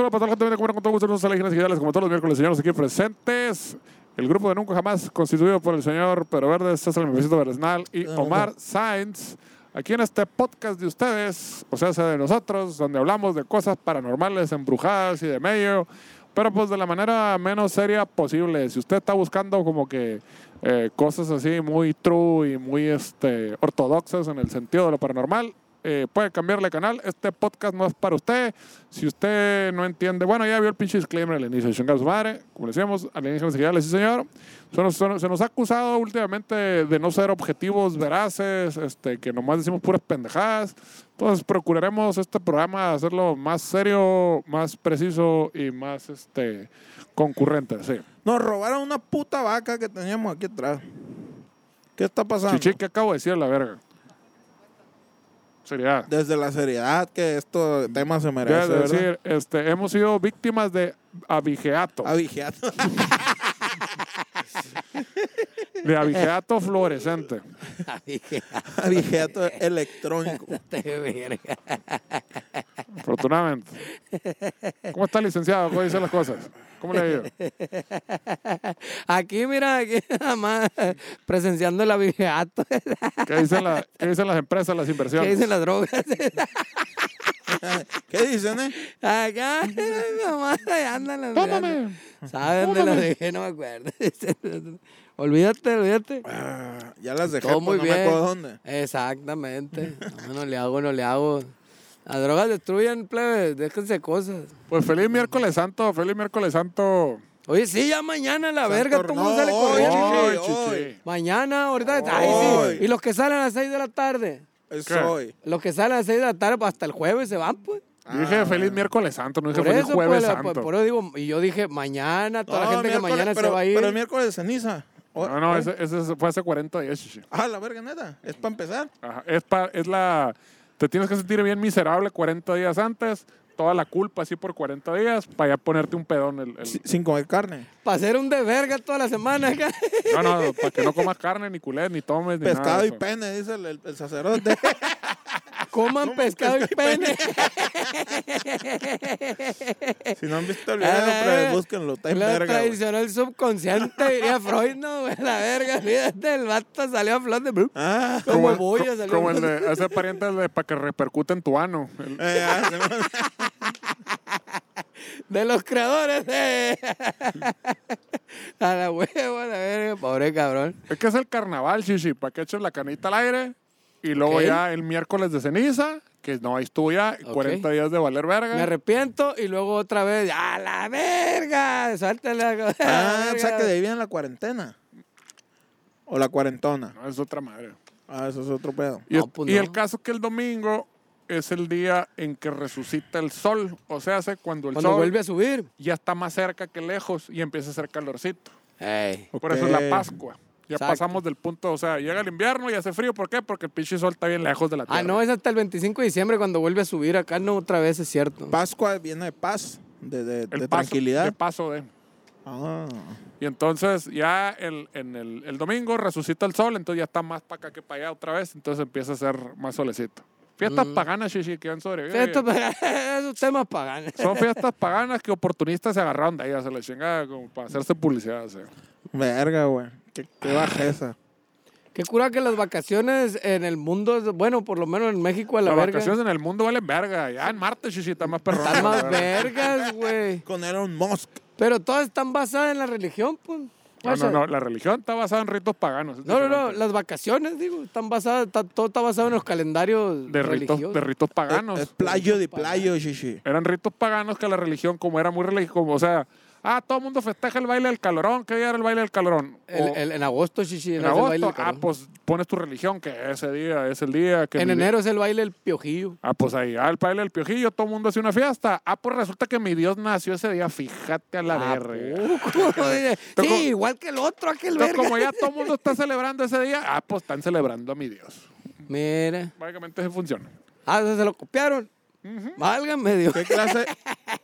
Saludo para toda la gente que viene con todo gusto nuestros alienígenas digitales, como todos los miércoles, señores aquí presentes. El grupo de Nunca Jamás, constituido por el señor Pedro Verde, César Memecito Beresnal y Omar Sainz. Aquí en este podcast de ustedes, o sea, de nosotros, donde hablamos de cosas paranormales, embrujadas y de medio, pero pues de la manera menos seria posible. Si usted está buscando como que eh, cosas así muy true y muy este, ortodoxas en el sentido de lo paranormal, eh, puede cambiarle canal. Este podcast no es para usted. Si usted no entiende, bueno, ya vio el pinche disclaimer al inicio, chingar su madre. Como decíamos, alienígenas digitales, sí, señor. Se nos, se nos- ha acusado últimamente de no ser objetivos veraces, este, que nomás decimos puras pendejadas. Entonces, procuraremos este programa hacerlo más serio, más preciso y más este, concurrente. Sí. Nos robaron una puta vaca que teníamos aquí atrás. ¿Qué está pasando? Chichi, ¿qué acabo de decir la verga? Seriedad. Desde la seriedad que esto tema se merece, Debes de ¿verdad? decir, este, hemos sido víctimas de abigeato, Abigeato. de abigeato fluorescente. Abigeato electrónico. Afortunadamente. ¿Cómo está, licenciado? ¿Cómo dicen las cosas? ¿Cómo le ha ido? Aquí, mira, aquí nada más presenciando el abigeato. ¿Qué dicen, la- qué dicen las empresas, las ¿Qué inversiones? dicen las drogas? ¿Qué dicen, eh? Acá, nomás, ahí andan las Tómame. ¿Sabes dónde las dejé? No me acuerdo. Olvídate, olvídate. Ah, ya las dejé, Todo pues, muy no bien. me acuerdo dónde. Exactamente. No, no le hago, no le hago. Las drogas destruyen, plebes. Déjense cosas. Pues feliz miércoles santo, feliz miércoles santo. Oye, sí, ya mañana la Santo- verga, todo el mundo sale hoy, corriendo. Chichi, hoy. Mañana, ahorita. Ay, sí. Y los que salen a las 6 de la tarde. Es ¿Qué? hoy. Los que salen a las 6 de la tarde, pues hasta el jueves se van, pues. Yo dije feliz miércoles santo, no dije Ah. Por feliz eso, jueves pues, la- santo. por, por eso digo, y yo dije, mañana, toda la No, gente que miércoles, mañana pero, se va a ir. Pero el miércoles de ceniza. O- No, no, hoy. ese, ese fue hace 40 días, chichi. Ah, la verga, neta. Es para empezar. Ajá, Es, pa- es la... Te tienes que sentir bien miserable 40 días antes, toda la culpa así por 40 días, para ya ponerte un pedón. El, el- Si- Sin comer carne. Para hacer un de verga toda la semana. acá. No, no, para que no comas carne, ni culés, ni tomes, ni nada Pescado y pene, dice el, el- el sacerdote. Coman pescado y pene. si no han visto el video, Eh, pues, búsquenlo. Está en Lo verga. traicionó el subconsciente, diría Freud, no, güey, la verga. Fíjate, el vato salió a flor de... Ah, Como Como, boya salió. como el de ese pariente el de para que repercute en tu ano. El- eh, ah, De los creadores de... A la huevo, a la verga, pobre cabrón. es que es el carnaval, chichi, para que eches la canita al aire y luego ya el miércoles de ceniza, que no ahí estuvo ya, Ok. 40 días de valer verga. Me arrepiento y luego otra vez, ¡a la verga! Suéltale la Ah, o sea que de ahí viene la cuarentena. O la cuarentona. No, es otra madre. Ah, eso es otro pedo. Y, No, es- pues y no. el caso que el domingo es el día en que resucita el sol. O sea, hace cuando el Cuando sol vuelve a subir. ya está más cerca que lejos y empieza a hacer calorcito. Ey. Por eso es la. Pascua. Ya Exacto. pasamos del punto, o sea, llega el invierno y hace frío. ¿Por qué? Porque el pinche sol está bien lejos de la tierra. Ah, no, es hasta el 25 de diciembre cuando vuelve a subir. Acá no, otra vez es cierto. Pascua viene de paz, de, de- el de paso, tranquilidad. De paso de. Ah. Y entonces ya el, en el, el domingo resucita el sol, entonces ya está más para acá que para allá otra vez, entonces empieza a ser más solecito. Fiestas Mm. paganas, chichi, que han sobrevivido. Fiestas pa- Esos temas paganos. Son fiestas paganas que oportunistas se agarraron de ellas, se les chingada como para hacerse publicidad. Verga, güey. Qué, qué bajeza. Qué cura que las vacaciones en el mundo, bueno, por lo menos en México a la Las verga. vacaciones en el mundo valen verga. Ya en Marte, chichi, está más perrón. Están más vergas, güey. Con Elon Musk. Pero todas están basadas en la religión, pues. No, O sea, no, no, la religión está basada en ritos paganos. No, no, no, las vacaciones, digo, están basadas, está- todo está basado en los calendarios De ritos, religiosos. de ritos paganos. Es playo de playo, shishi. Eran ritos paganos que la religión, como era muy religiosa, como, o sea, Ah, todo el mundo festeja el baile del calorón. ¿Qué día era el baile del calorón? El- O- el- en agosto, en el baile del agosto. Ah, pues pones tu religión, que ese día es el día que. En mi- enero es el baile del piojillo. Ah, pues ahí, ah, el baile del piojillo, todo el mundo hace una fiesta. Ah, pues resulta que mi Dios nació ese día, fíjate a la ¿A verga. sí, igual que el otro, aquel verga. como ya todo el mundo está celebrando ese día, ah, pues están celebrando a mi Dios. Mira. Básicamente así funciona. Ah, se lo copiaron. Válgame Dios. ¿Qué clase,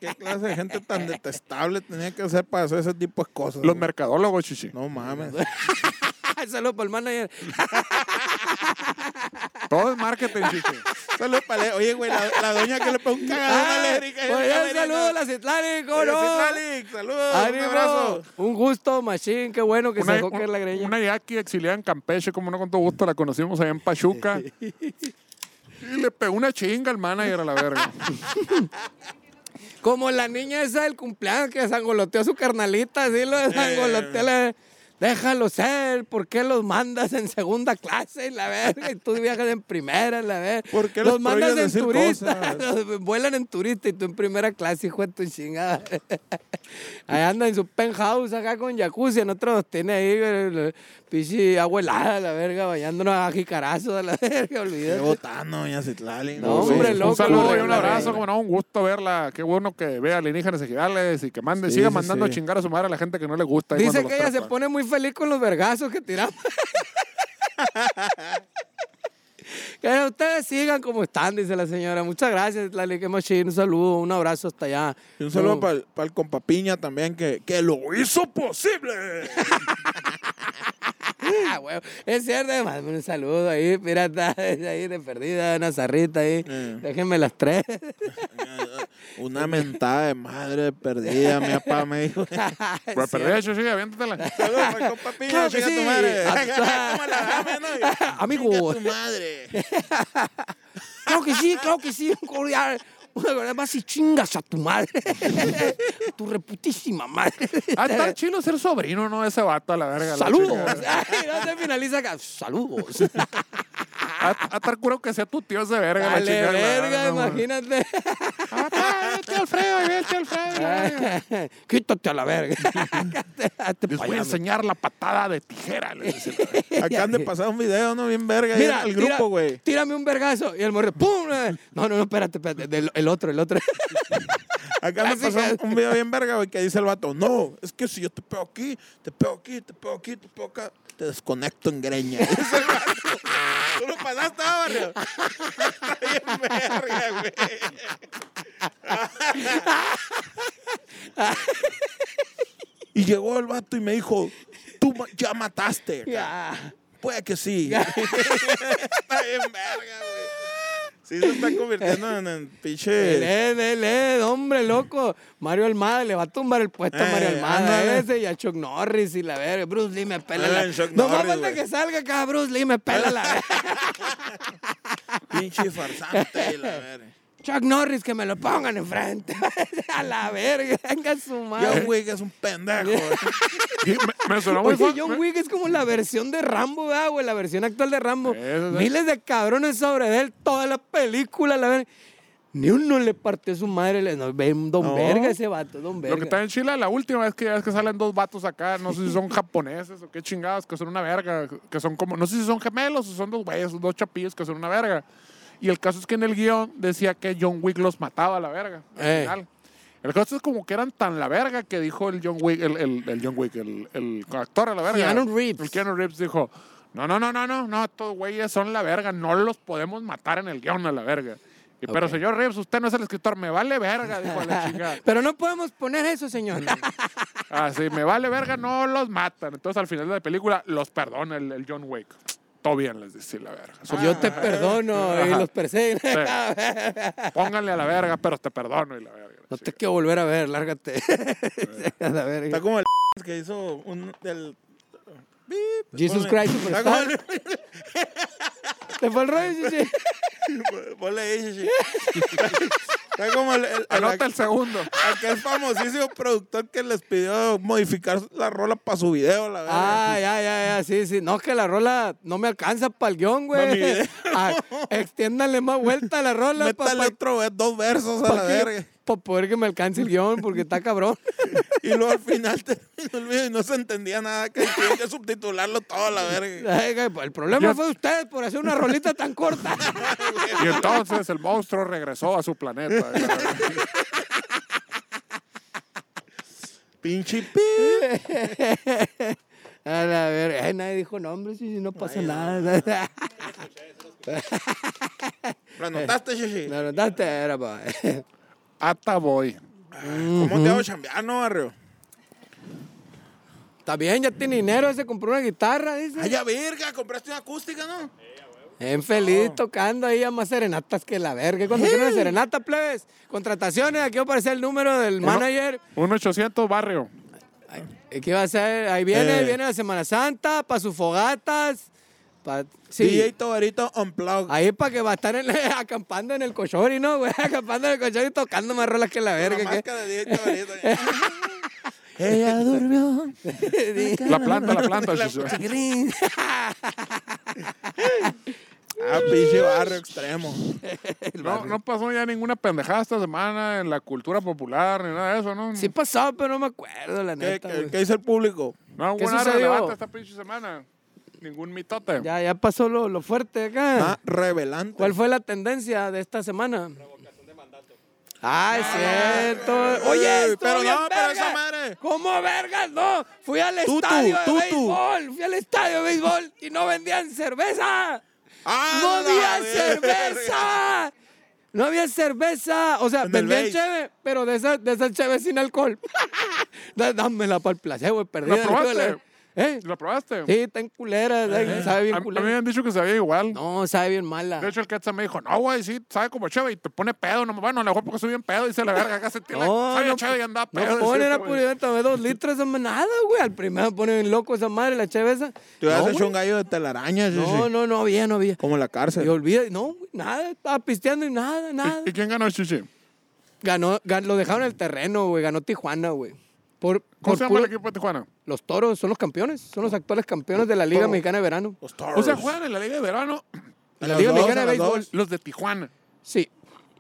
¿Qué clase de gente tan detestable tenía que ser para hacer ese tipo de cosas? Los güey? mercadólogos, chichi. No mames. Saludos para el manager. Todo es marketing, chichi. Saludos para Oye, güey, la, la doña que le pegó un cagadón a la Erika. Oye, saludos a la Citlali, ¿cómo no? Saludos, un Ánimo. abrazo. Un gusto, Machín, qué bueno que se dejó caer la greña. una yaqui exiliada en Campeche, como no con todo gusto, la conocimos allá en Pachuca. y le pegó una chinga al manager a la verga. Como la niña esa del cumpleaños que sangoloteó a su carnalita, así lo Eh. sangoloteó. le- Déjalo ser, ¿por qué los mandas en segunda clase? La verga, y tú viajas en primera, la verga. ¿Por qué los mandas en turista? los vuelan en turista y tú en primera clase, hijo de tu chingada. ahí anda en su penthouse acá con jacuzzi, en otro tiene ahí, el pichi agua helada, la verga, bañándonos a jicarazos, a la verga, Qué olvídate. botano, doña Citlali. No, hombre, Un loco, saludo y un abrazo, como no, un gusto verla. Qué bueno que vea alienígenas ejidales y que mande, Sí, siga sí, mandando sí. a chingar a su madre a la gente que no le gusta. Dice que ella se pone muy feliz con los vergazos que tiramos. que ustedes sigan como están, dice la señora. Muchas gracias, Lali, que machín. Un saludo, un abrazo hasta allá. Y un saludo para el compa Piña también, que, que lo hizo posible. Ah. Es cierto, mándame un saludo ahí, pirata, ahí de perdida, una zarrita ahí. Eh. Déjenme las tres. Una mentada de madre perdida, mi papá me dijo. Pues perdí, chichi, aviéntatela. Saludos para el compa Piña, Claro que chinga tu sí. madre. Ah. Amigo. Tu madre. Claro que sí, claro que sí. Cordial. Vas y chingas a tu madre. tu reputísima madre. Ah, está chilo ser sobrino, ¿no? Ese vato a la verga. la Saludos. chingada. Ay, no se finaliza acá. Saludos. A, a estar curo que sea tu tío ese verga. la Dale, chingada, la verga, no, imagínate. Ah, vete Alfredo, vete Alfredo. Quítate a la verga. Hazte Les pa' voy a enseñar la patada de tijera. les dice. Acaban de pasar un video, ¿no? Bien verga. Mira, el tira- grupo, güey. Tírame un vergazo. Y el morro, ¡pum! No, no, no, espérate, espérate. del- el otro, el otro. Así pasar que- un video bien verga, güey, que dice el vato, no, es que si yo te pego aquí, te pego aquí, te pego aquí, te pego acá, te desconecto en greña. Dice el vato. ¿Tú lo pasaste, ah, barrio? Está bien verga, güey. Y llegó el vato y me dijo, tú ya mataste. Puede que sí. está bien verga, güey. Sí se está convirtiendo en, en pinche... Lee, lee, hombre, loco. Mario Almada le va a tumbar el puesto a Mario Eh, Almada ándale. ese y a Chuck Norris y la verga. Bruce Lee me pela la No más falta que salga acá, Bruce Lee me pela la verga. Pinche farsante y la verga. Chuck Norris que me lo pongan enfrente. a la verga, venga su madre. John Wick es un pendejo. Me, me sonó muy Oye, John me- Wick es como la versión de Rambo, ¿verdad, güey? La versión actual de Rambo. Eso. Miles de cabrones sobre él, toda la película, la verga. Ni uno le partió su madre. Le, no, don No. verga ese vato, don verga. Lo que está en Chile, la última vez que ves que salen dos vatos acá, no sé si son japoneses o qué chingados, que son una verga, que son como, no sé si son gemelos o son dos güeyes, dos chapillos que son una verga. Y el caso es que en el guion decía que John Wick los mataba a la verga. al final. El caso es como que eran tan la verga que dijo el John Wick, el, el, el John Wick, el, el actor a la verga. Keanu Reeves. El Keanu Reeves dijo, no, no, no, no, no, no, estos güeyes son la verga, no los podemos matar en el guion a la verga. Y, Pero señor Reeves, usted no es el escritor, me vale verga, dijo la chingada. Pero no podemos poner eso, señor. Ah, sí, me vale verga, no los matan. Entonces al final de la película los perdona el, el John Wick. Todo bien, les dice la verga. Son- Yo te perdono y los persiguen. Pónganle a la verga, pero te perdono y la verga. No te quiero volver a ver, lárgate. a la verga. Está como el que hizo un del. Jesus Ponle- Christ Está como Superstar. ¿Te fue el rollo, el- Ponle ahí. Está como el, el- el- Anota el segundo. aquel famosísimo productor que les pidió modificar la rola para su video, la verdad. Ah, ya, ya, ya, sí, sí. No, que la rola no me alcanza para el guion, Pa' mi güey. video. Ah, extiéndale más vuelta a la rola. pa- Métale pa- otro, ve- dos versos a pa' la verga. Para poder que me alcance el guion, porque está cabrón. Y luego al final terminó el video y no se entendía nada, que tuvieron que subtitularlo todo a la verga. El problema fue ustedes por hacer una rolita tan corta. Y entonces el monstruo regresó a su planeta. Pinche pi. A la verga. Ay, nadie dijo nombres y no pasa nada. ¿Lo anotaste, Shishi? La notaste, era pa. Hasta voy. ¿Cómo te hago chambear, no, barrio? Está bien, ya tiene dinero, se compró una guitarra, dice. Ay, ya verga, compraste una acústica, ¿no? En feliz tocando ahí a más serenatas que la verga. Cuando quieren una serenata, plebes, contrataciones, aquí va a aparecer el número del manager. Un 800 barrio. ¿Y ¿Qué va a hacer? Ahí viene, Eh. viene la Semana Santa, para sus fogatas. Pa, sí, DJ Tobarito Unplugged. ahí para que va a estar en- acampando en el cochori, ¿no, güey? Acampando en el cochori tocando más rolas que la verga. la de DJ Tobarito. Ella durmió. La planta, la planta. Chiquirín. Ah, pinche barrio extremo. No, no pasó ya ninguna pendejada esta semana en la cultura popular ni nada de eso, ¿no? Sí pasó, pero no me acuerdo, la ¿Qué, neta, qué, el público? No ¿Qué sucedió? relevante esta pinche semana. Ningún mitote. Ya, ya pasó lo, lo fuerte acá. Más revelante. ¿Cuál fue la tendencia de esta semana? Ah, es cierto. Oye, pero no, pero esa madre. ¿Cómo vergas? No, fui al Tutu, estadio de tutu. béisbol. Fui al estadio de béisbol y no vendían cerveza. ¡Ah, ¡No había cerveza! No había cerveza. O sea, En vendían cheve, pero de esa, de esa cheve sin alcohol. Dá- Dámela para el placer, güey. Perdí. ¿La probaste? ¿Eh? ¿La probaste? Sí, está en culera. Eh. Sabe A, bien a mí me culera. habían dicho que sabía igual. No, sabe bien mala. De hecho, el Quetzal me dijo, no, güey, sí, sabe como chévere y te pone pedo. No, bueno, a lo mejor porque soy bien pedo, dice la verga, acá se tiene. No, sabía no, chévere y andaba pedo. No ponen a tomé dos litros, hombre, nada, güey. Al primero ponen bien loco esa madre, la cheveza. Te hubieras no, hecho un gallo de telaraña, sí, no, sí. no, no había, no había. Como en la cárcel. Y olvida, no, güey, nada, estaba pisteando y nada, nada. ¿Y quién ganó, Chichi? Ganó, gan- lo dejaron en el terreno, güey, ganó Tijuana, güey. Por, ¿Cómo por se llama puro- el equipo de Tijuana? Los toros son los campeones, son los actuales campeones de la Liga. Mexicana de Verano. Los Toros. O sea, juegan en la Liga de Verano A La Liga dos, Mexicana de Béisbol. los de Tijuana. Sí.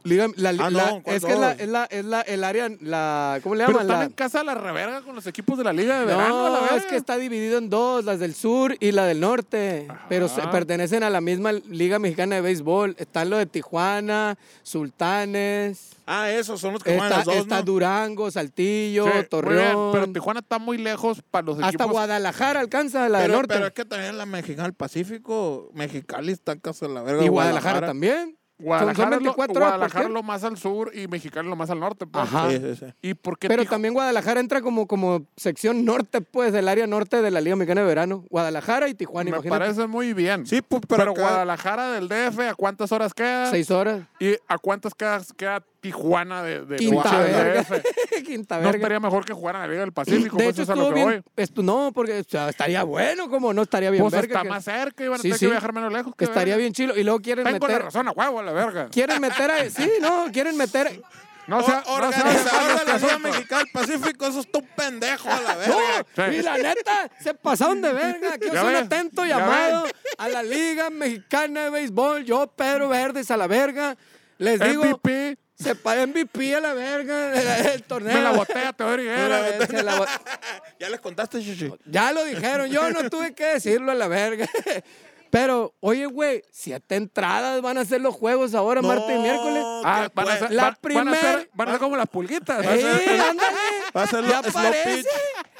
Liga, la, Ah, no, ¿cuál es que es la, es la, es la, el área, la, ¿cómo le Pero llaman? están en casa de la reverga con los equipos de la Liga de Verano. la No, es que está dividido en dos, las del sur y la del norte, pero se- pertenecen a la misma Liga Mexicana de Béisbol. Están los de Tijuana, Sultanes, Ah, esos son los que juegan está, las dos, está ¿no? Durango, Saltillo, Sí, muy bien, Torreón. pero Tijuana está muy lejos para los hasta equipos. Guadalajara alcanza la del Pero, norte. pero es que también la mexicana del Pacífico, Mexicali está en casa de la verga. y Guadalajara, también. Guadalajara, lo- 24 horas por Guadalajara lo más al sur y Mexicali lo más al norte. pues. Ajá. Sí, sí, sí. ¿Y por qué Pero también Guadalajara entra como, como sección norte, pues, del área norte de la Liga Mexicana de Verano. Guadalajara y Tijuana, Me imagínate. parece muy bien. Sí, pues, pero, pero acá- Guadalajara del DF, ¿a cuántas horas queda? Seis horas. ¿Y a cuántas queda, queda Tijuana de, de Quinta verga. Quinta ¿No verga. estaría mejor que jugaran a la Liga del Pacífico? De pues hecho, eso es a lo que bien. voy. no, porque o sea, estaría bueno, como no estaría bien. Pues verga está que- más cerca, iban a Sí, tener sí. que viajar menos lejos. que estaría verga. bien chilo. Y luego quieren Tengo la meter. razón, a huevo, a la verga. Quieren meter a. Sí, no, quieren meter. No sea, O- no sea organizador de la Liga. Mexicana del Pacífico, eso está un pendejo a la verga. No, Sí. y la neta, se pasaron de verga. Aquí es un atento llamado a la Liga Mexicana de Béisbol. Yo, Pedro Verdes, a la verga. Les digo, MVP, se para MVP a la verga el, el torneo. me la botea, Teodoro Higuera. Eh, se la bo- ya les contaste, Chichi. Ya lo dijeron, yo no tuve que decirlo a la verga. Pero, oye, güey, siete entradas van a ser los juegos ahora, martes y miércoles. Ah, van a ser, La van- van a ser, van a ser como las pulguitas. ¡Eh, ándale! Va a ser Ya parece.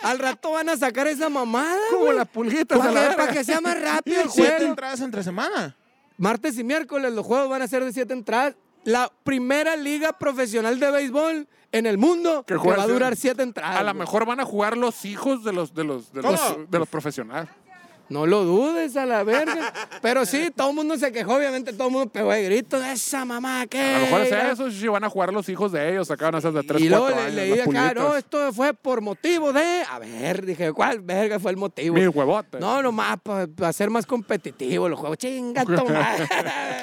Al rato van a sacar esa mamada, Como las pulguitas. a Para la que, para que sea más rápido el Siete juego. entradas entre semana. Martes y miércoles los juegos van a ser de siete entradas. La primera liga profesional de béisbol en el mundo Que va a durar siete entradas. A lo mejor van a jugar los hijos de los, de los, de los, ¿Cómo? de los profesionales. No lo dudes a la verga. Pero sí, todo el mundo se quejó, obviamente todo el mundo pegó de gritos. Esa mamá, ¿qué? A lo mejor es eso, sí, van a jugar los hijos de ellos, sacaban esas de 3, y luego 4 le, años. leí acá, no, esto fue por motivo de. A ver, dije, ¿cuál verga fue el motivo? Mis huevotes. No, nomás para ser más competitivo los juegos. Chinga madre.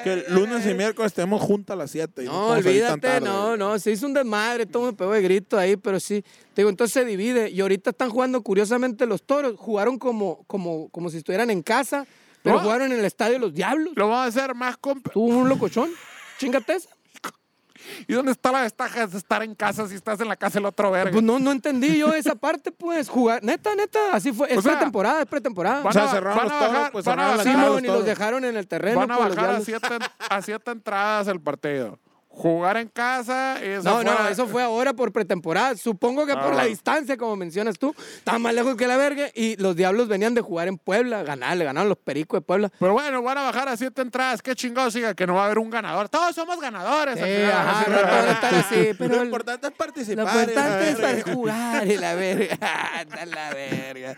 Que el lunes y miércoles tenemos junta a las 7. No, olvídate, no, no, se hizo un desmadre, todo me pegó de grito ahí, pero sí. Te digo, entonces se divide. Y ahorita están jugando curiosamente los toros. Jugaron como, como, como si estuvieran en casa, pero No. jugaron en el estadio Los Diablos. Lo vamos a hacer más comp Tuvo un locochón. Chingate esa. ¿Y dónde está la ventaja de estar en casa si estás en la casa del otro verga? Pues no, no entendí yo esa parte, pues, jugar. Neta, neta, así fue. Es O sea, pretemporada, es pretemporada. van O sea, a- cerraron van los a toros, bajar- pues van a bajar- Simón, y los dejaron en el terreno. Van a pues, los bajar a siete, a siete entradas el partido. Jugar en casa es No, no, afuera. eso fue ahora por pretemporada. Supongo que Ah, por la bueno. distancia, como mencionas tú, está más lejos que la verga. Y los diablos venían de jugar en Puebla, ganar, le ganaron los pericos de Puebla. Pero bueno, van a bajar a siete entradas. Qué chingados siga que no va a haber un ganador. Todos somos ganadores. Sí, ajá, no todos están así, pero Lo importante es lo participar. importante es para jugar y la verga. Anda la verga.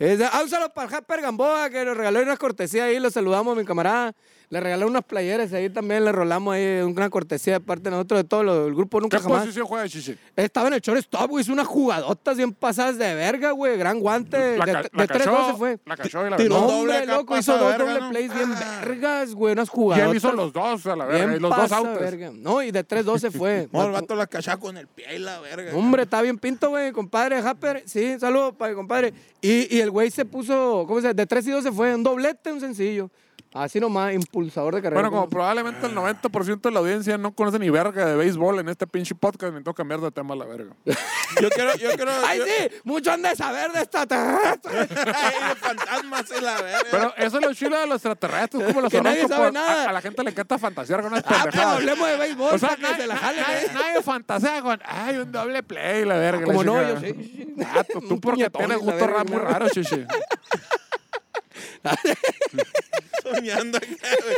Es- Ah, un saludo para el Jasper Gamboa, que nos regaló unas cortesías ahí, lo saludamos, mi camarada. Le regaló unas playeras ahí también, le rolamos ahí una cortesía de parte de nosotros, de todo lo- el grupo Nunca ¿Qué Jamás. posición juega Chichi? Estaba en el shortstop, güey, hizo unas jugadotas bien pasadas de verga, güey, gran guante. La, de ca- de la 3-12 cachó, fue. La cachó y la Tiró doble acá, loco, hizo dos verga, doble ¿no? plays bien Ah. vergas, güey, unas Y jugadotas. él hizo los dos a la verga. bien Y los dos pasa verga. No, y de 3-12 fue. No, el vato la cachaba con el pie y la verga. Hombre, está bien pinto, güey, compadre Happer. Sí, saludos para el compadre. Y, y el güey se puso, ¿cómo se dice? De 3 y 12 fue un doblete, un sencillo. Así nomás, impulsador de carrera. Bueno, como probablemente el 90% de la audiencia no conoce ni verga de béisbol en este pinche podcast, me tengo que cambiar de tema a la verga. Yo quiero, yo quiero. ¡Ay, yo- sí! Mucho han de saber de esta terrestre. Ay, de fantasmas y la verga. Pero eso es lo chido de los extraterrestres, como los Que nadie sabe nada. A, a la gente le encanta fantasear con unas Ah, pendejadas. hablemos de béisbol, O sea, que nadie, se la jalen, nadie- ¿eh? nadie fantasea con, ay, un doble play, la verga. Como no, yo sí. Ah, tú, tú porque tienes y gusto muy raro, chichi. soñando acá, güey.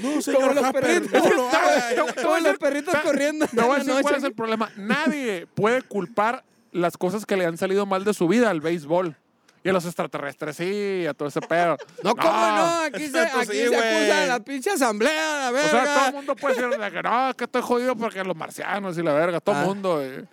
No, Como señor los Happer, perritos. no lo haga. Como los perritos corriendo. Te voy a en decir cuál noche. es el problema. Nadie puede culpar las cosas que le han salido mal de su vida al béisbol. Y a los extraterrestres, sí, a todo ese pedo. No, ¿cómo no? Aquí se, aquí sí, se güey. acusa a la pinche asamblea, la O verga. sea, todo el mundo puede decir de que no, que estoy jodido porque los marcianos y la verga, todo el Ah. mundo. eh.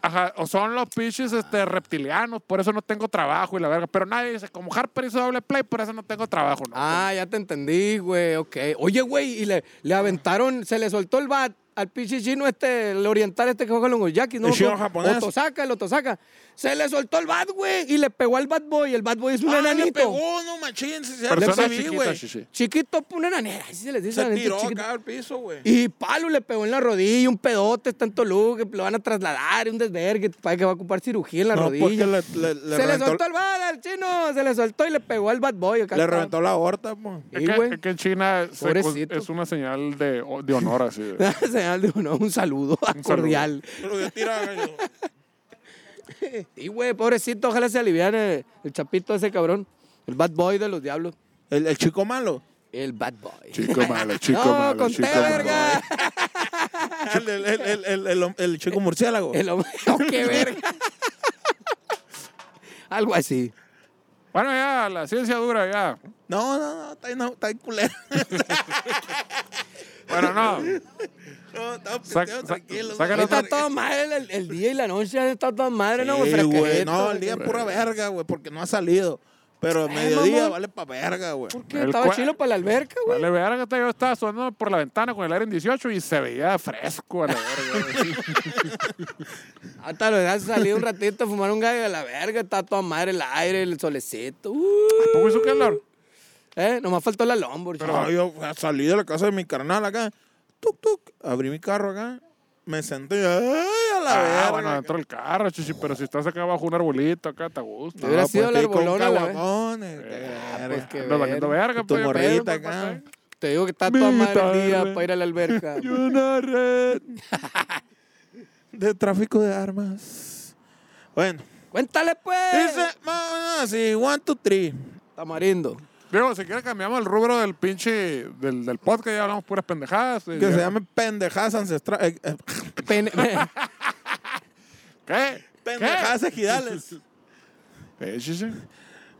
Ajá, o son los pinches este, reptilianos, por eso no tengo trabajo y la verga. Pero nadie dice, como Harper hizo doble play, por eso no tengo trabajo. No, Ah, ya te entendí, güey, ok. Oye, güey, y le, le aventaron, se le soltó el bat al pinche chino este, el oriental este que juega con los yaquis, ¿no? El chino japonés. Otosaka, el Otosaka. Se le soltó el bat, güey, y le pegó al bat boy. El bat boy es un Ah, le enanito. pegó, no machín. Se Persona se vi, chiquita, güey. chichi. Chiquito, pues, una enanera. Así se les dice. Se enanito tiró chiquito. acá al piso, güey. Y palo le pegó en la rodilla, un pedote, está en Toluca, lo van a trasladar, un desvergue, para que va a ocupar cirugía en la No, rodilla. le, le, le se le soltó el bat al chino, se le soltó y le pegó al bad boy. acá le reventó la aorta, pues. Es que, güey. es que en China se- es una señal de, de honor así. Señal de uno, un saludo Un saludo. cordial. Pero yo tiraba, yo- Y güey, pobrecito, ojalá se aliviane el chapito ese cabrón. El bad boy de los diablos. El, el chico malo. El bad boy. Chico malo, chico no, malo, conté, chico malo. verga. El, el, el, el, el, el- el chico murciélago. El hombre, oh, qué verga. Algo así. Bueno, ya, la ciencia dura, ya. No, no, no, está ahí, no, está ahí culero. Bueno, no. No, estaba Saca- pisteado, sa- tranquilo. saca güey. la- Está todo madre el, el día y la noche, está toda madre, ¿no? Sí, güey? güey, no, el día es pura verga, güey, porque no ha salido. Pero el mediodía mamón. vale pa' verga, güey. ¿Por qué? El Estaba chilo para la alberca, güey. Vale, verga, yo estaba sonando por la ventana con el aire en 18 y se veía fresco a la verga. Hasta lo dejas salir un ratito a fumar un gallo de la verga, está toda madre el aire, el solecito. Uh, ¿Poco hizo calor? eh, nomás faltó la lombor. No, yo salí de la casa de mi carnal acá, tuk, tuk, abrí mi carro acá, me senté, ay, a la Ah, verga. bueno, dentro del carro, chichi, pero si estás acá bajo un arbolito, acá te gusta. Te hubiera No, sido pues, la estoy con caguamones, Eh, verga. pues, qué Ando valiendo verga. verga, Tu pues, morrita acá. pues, Te digo que está toda madre el día para ir a la alberca. Y una red de tráfico de armas. Bueno, Cuéntale, pues. dice, vamos así, one, two, three. Tamarindo. Digo, si quieres cambiamos el rubro del pinche, del, del podcast, ya hablamos puras pendejadas. eh, Que ya- se llame pendejadas ancestrales. eh, eh, Pene- ¿Qué? pendejadas ejidales. ¿Qué? Chichi.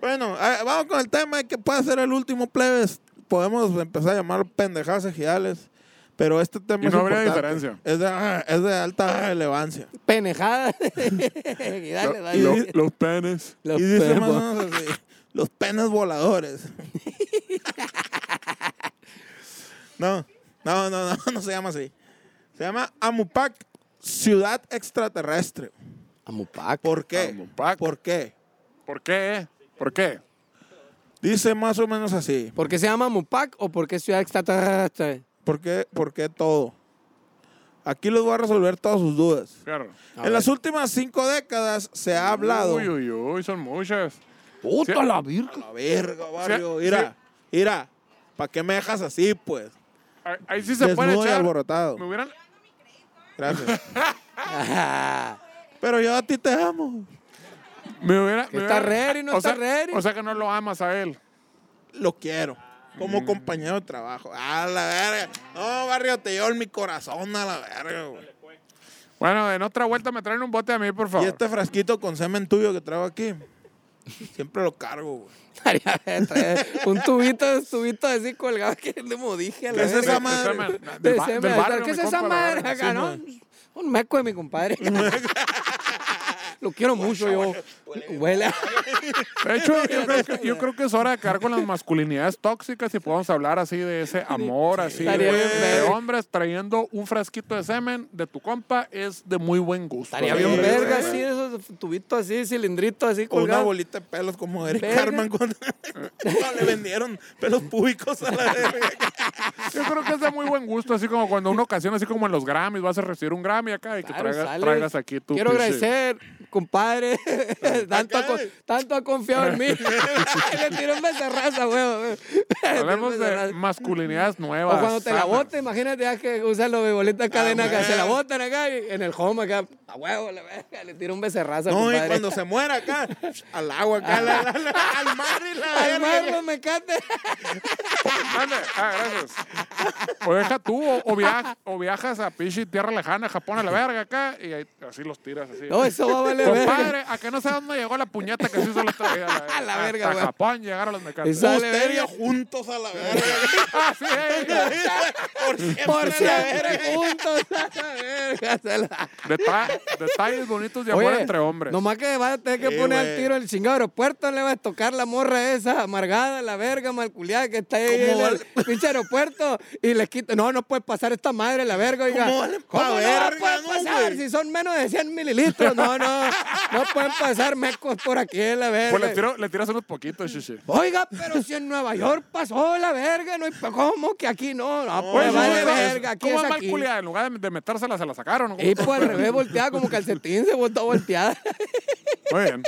Bueno, a- vamos con el tema de que puede ser el último plebes. Podemos empezar a llamarlo pendejadas ejidales. Pero este tema Y es no habría importante. diferencia. Es de, ah, es de alta relevancia. Penejada. Dale, Lo- dale. lo- los penes. Los y dice penes. más o menos así. Los penes voladores. no, no, no, no, no se llama así. Se llama Amupac, Ciudad Extraterrestre. Amupac. ¿Por qué? Amupac. ¿Por qué? ¿Por qué? ¿Por qué? Dice más o menos así. ¿Por qué se llama Amupac o por qué Ciudad Extraterrestre? ¿Por qué, por qué todo? Aquí les voy a resolver todas sus dudas. Fierro. en las últimas cinco décadas se ha hablado. Uy, uy, uy, son muchas. Puta Sí. la virga. A la verga, barrio. Sí, Mira, mira. ¿Para qué me dejas así, pues? Ahí, ahí sí se puede Desnudo y echar. alborotado. Me hubieran... Gracias. Pero yo a ti te amo. Me hubiera, me está hubiera- ready, no o está sea, ready. O sea que no lo amas a él. Lo quiero. Mm. Como compañero de trabajo. A la verga. No, barrio, te llevo en mi corazón a la verga, güey. Bueno, en otra vuelta me traen un bote a mí, por Y favor. este frasquito con semen tuyo que traigo aquí. Siempre lo cargo, güey. un tubito, tubito así colgado que como dije a la ¿Qué es esa madre? ¿Qué es esa madre. Un meco de mi compadre. Lo quiero mucho yo. Huele a... De hecho, yo creo, que, yo creo que es hora de acabar con las masculinidades tóxicas y podemos hablar así de ese amor, así de, de hombres trayendo un frasquito de semen de tu compa es de muy buen gusto. Estaría bien Sí, verga, así, esos tubitos así, cilindritos así O una bolita de pelos como Eric Verga. Carman cuando le vendieron pelos públicos a la verga. Yo creo que es de muy buen gusto, así como cuando una ocasión, así como en los Grammys, vas a recibir un Grammy acá y que Claro, traiga- sale. traigas aquí tu Quiero pinche- agradecer, compadre. tanto, ha, tanto ha confiado en mí. Le tiró un becerraza, güey. Hablemos de masculinidades nuevas. O cuando te la sanas. bote, imagínate ya que usan los bolitas cadena acá, se la botan acá y en el home acá, a huevo, la verga, le tira un becerrazo No, y cuando se muera acá, al agua acá, la- la- la- al mar y la Al mar los mecates. Mande. Ah, gracias. O deja tú, o, o viaj- o viajas a Pichi, tierra lejana, Japón a la verga acá, y ahí- así los tiras así. No, eso va a valer Compadre, a que no sé dónde llegó la puñeta que se hizo la otra vez. A la verga, güey. Japón llegaron los yo juntos a la verga. Por siempre. A juntos, a la verga. detalles bonitos de amor Oye, entre hombres. Nomás que vas a tener que Sí, poner al tiro el chingado aeropuerto, le vas a tocar la morra esa amargada, la verga malculiada que está ahí ¿Cómo en el pinche aeropuerto y les quita. No, no puede pasar esta madre, la verga, oiga. ¿Cómo no verga, puede pasar? Si son menos de 100 mililitros, no, no. No pueden pasar mecos por aquí, la verga. Pues le, tiro- le tiras unos poquitos, shishi. Oiga, pero si en Nueva York pasó la verga, no hay ¿cómo que aquí no? No, No, pues Oye, vale ¿cómo- verga, aquí ¿Cómo es aquí. malculiada? En lugar de, metérsela, se la sacaron. Y pues al revés volteada como calcetín, se botó volteada. Muy bien.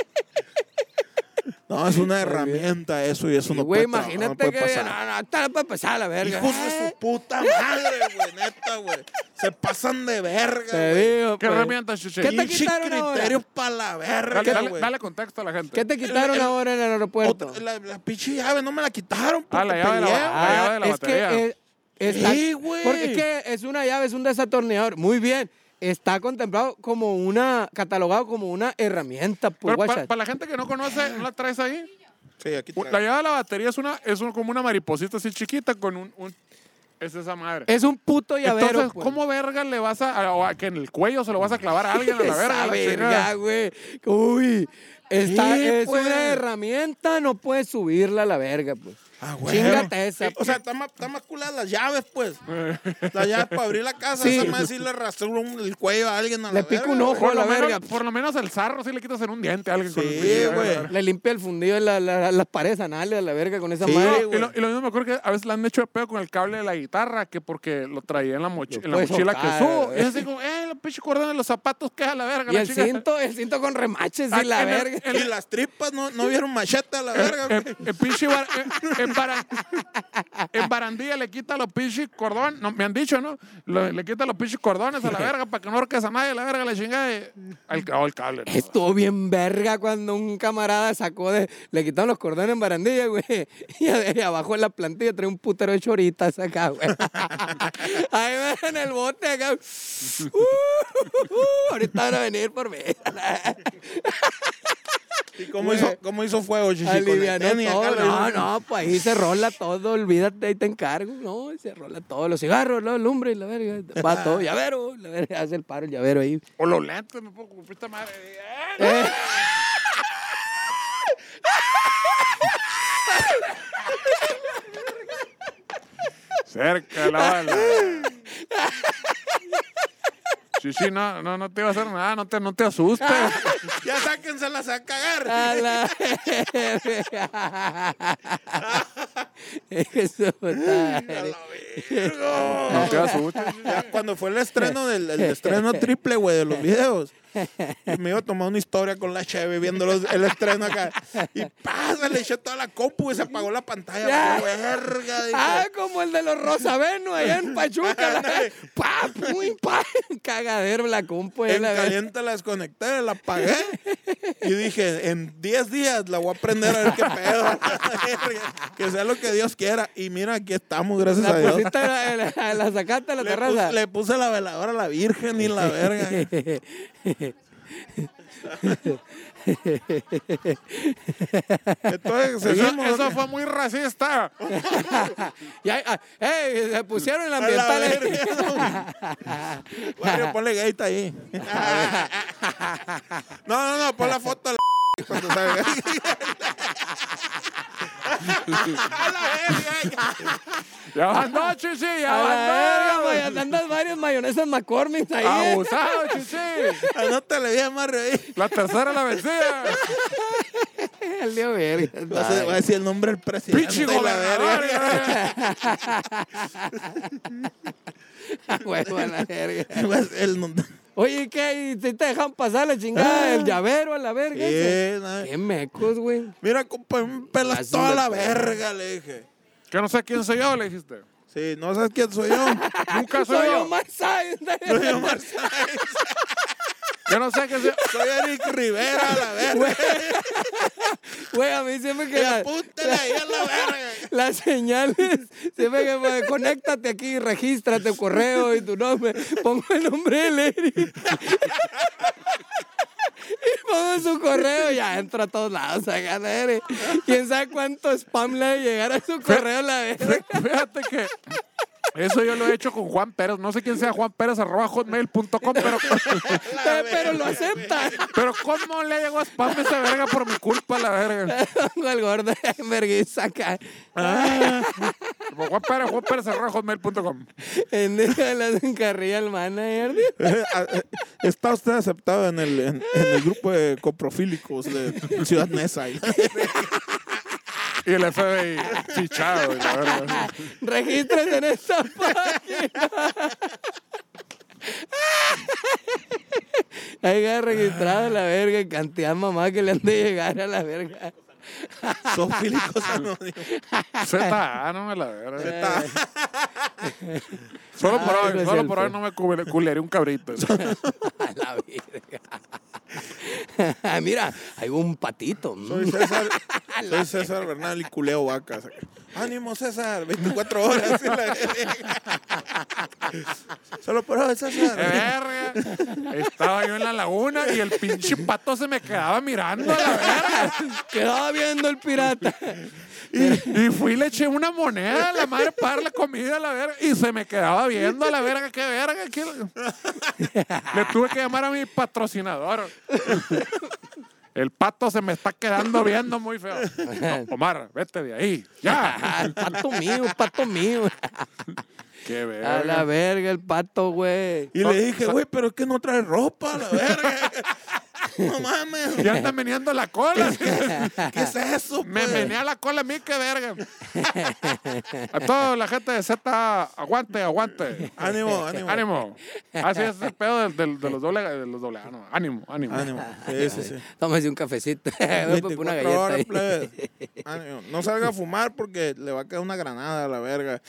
No, es una herramienta eso y eso no Güey, puede tra- no imagínate puede que. pasar. No, no, esta no puede pasar la verga. Hijos de su puta madre, güey, neta, güey. Se pasan de verga, Te güey. digo, ¿Qué pues. herramienta, shishi? ¿Qué te quitaron ahora? criterio para la verga, Dale, dale, güey. dale contexto a la gente. ¿Qué te quitaron el- ahora en el aeropuerto? Otra- la, la pinche llave no me la quitaron. Ah, la llave de la- la llave de la es batería. que es, está- Sí, güey. Porque es que es una llave, es un desatornillador. Muy bien. Está contemplado como una, catalogado como una herramienta, pues, Pero para, la gente que no conoce, ¿no la traes ahí? Sí, aquí La traigo. llave de la batería es una es un- como una mariposita así chiquita con un, un- es esa madre. Es un puto llavero. Entonces, pues. ¿cómo verga le vas a, a- o a que en el cuello se lo vas a clavar a alguien a la Esa verga? la verga, güey. Uy. Está, Sí, es pues. una herramienta, no puedes subirla a la verga, pues. Ah, güey. Chingate esa. Sí, O sea, están más, están más culadas las llaves, pues. Las llaves para abrir la casa. Sí. Esa más sí le rastró el cuello a alguien a Le la pico verga, un ojo. Por la lo, menos, verga. por lo menos el zarro sí le quitas en un diente a alguien con el Sí, güey. Le limpia el fundido de la- la- las paredes anales a la verga con esa Sí, madre. güey. Y lo, y lo mismo me acuerdo que a veces le han hecho de pedo con el cable de la guitarra, que porque lo traía en la, mochi- Lo en la puedes mochila tocar, que subo. es así como, eh, el pinche cordón de los zapatos, que a la verga. Y la el chica. cinto, el cinto con remaches Ah, y la en el- verga. Y las tripas no, no vieron machete a la verga, güey. El, pinche en, en bara- en barandilla le quita los pinches cordón, no, me han dicho, ¿no? Lo- le quita los pinches cordones a la verga para que no orques a nadie, la verga, la chingada. y- Al, oh, el cable. Estuvo bien verga cuando un camarada sacó de. Le quitaron los cordones en barandilla, güey. Y abajo en la plantilla trae un putero de choritas acá, güey. Ahí en el bote acá. Uh, uh, uh, ahorita van a venir por mí. ¿Y cómo hizo, cómo hizo fuego, chichi? No, no, pues ahí se rola todo, olvídate, ahí te encargo. No, se rola todo, los cigarros, los lumbre, la verga. Va todo, llavero, la verga, hace el paro el llavero ahí. O los lentes, me pongo puta madre. ¡Eh! Eh, Cerca la bala. Sí, sí, no, no, no te iba a hacer nada, no te, no te asustes. Ya sáquenselas a cagar. a la Eso. No te asustes. Ya cuando fue el estreno del el estreno triple, güey, de los videos. Y me iba a tomar una historia con la cheve viendo los- el estreno acá. Y pasa, le eché toda la compu y se apagó la pantalla. Verga. Ah, como el de los Rosaveno allá en Pachuca. la- pa, muy pa, cagadero la compu. ahí, En la caliente la desconecté, la apagué. Y dije, en 10 días la voy a aprender a ver qué pedo. Que sea lo que Dios quiera. Y mira, aquí estamos, gracias a Dios. pusiste, la, la, la sacaste a la Le terraza. puse, le puse la veladora a la Virgen y la verga. Entonces, Eso, fue muy racista. Y ahí, ah, se pusieron el la ambiental. ahí. verga. Bueno, ponle gate ahí. No, no, no, pon la foto a la cuando salga. A la verga. Ya van dos, chichi, ya A la verga, van güey, andas varios mayonesas McCormick ahí. dos. eh. Abusado, chichi. Anótale bien, Mario. ahí. La tercera la vencida. El tío verga. Va a ser- va a decir el nombre del presidente. Pinche y la gobernador. verga. Huevo a la verga. El nombre. Oye, ¿qué? ¿Y si te dejan pasar la chingada? El llavero a la verga. Sí, no. Qué mecos, güey. Mira, compa, me pelas Así toda la verga, le dije. Que no sé quién soy yo, le dijiste. Sí, no sabes quién soy yo. Nunca soy Soy yo. Omar Sáenz. Soy Omar Sáenz. Yo no sé quién soy. Soy Eric Rivera, la verga. Güey, a mí siempre que la, apúntale ahí a la verga. las señales, siempre que me conéctate aquí, regístrate tu correo y tu nombre, pongo el nombre de Eric. Y pongo su correo y ya entro a todos lados a ganar. Quién sabe cuánto spam le debe llegar a su correo la verga. Fíjate que eso yo lo he hecho con Juan Pérez. No sé quién sea Juan Pérez arroba hotmail.com, pero, Pero, pero lo acepta. pero ¿cómo le llegó spam a esa verga por mi culpa, la verga? Pongo el gordo en vergüenza acá. Como Juan Pérez, Juan Pérez arroba hotmail.com. En esa la hacen carrilla al manager. Está usted aceptado en el, en, en el grupo de coprofílicos de Ciudad Neza. Y el FBI fichado, y la verga. Regístrate en esta página. Ahí queda registrado la verga, cantidad de mamá que le han de llegar a la verga. Zoofílicos anónimos. Z, no me la verga. Está- Solo por hoy, no solo por hoy no me culeré un cabrito. A la verga. Mira, hay un patito. mm. Soy César, soy César Bernal y culeo vacas. Ánimo, César, 24 horas. Solo por hoy, César. verga. Estaba yo en la laguna y el pinche pato se me quedaba mirando a la verga. Quedaba viendo el pirata. Y, y fui y le eché una moneda a la madre para darle comida a la verga y se me quedaba viendo a la verga. ¿Qué verga? ¿Qué- Le tuve que llamar a mi patrocinador. El pato se me está quedando viendo muy feo. No, Omar, vete de ahí. Ya. El pato mío, el pato mío. Qué A la verga. verga, el pato, güey. Y le dije, güey, pero es que no trae ropa, la verga. No mames. Ya anda meneando la cola. ¿Qué es eso? Me pues? menea la cola a mí, qué verga. A toda la gente de Z, aguante, aguante. Ánimo, ánimo. Ánimo. Así es el pedo del- del- de, los doble, de los doble no. Ánimo, ánimo. Ánimo. Sí, sí, sí. Tómese un cafecito. Una 24 galleta horas. Ánimo. No salga a fumar porque le va a quedar una granada a la verga.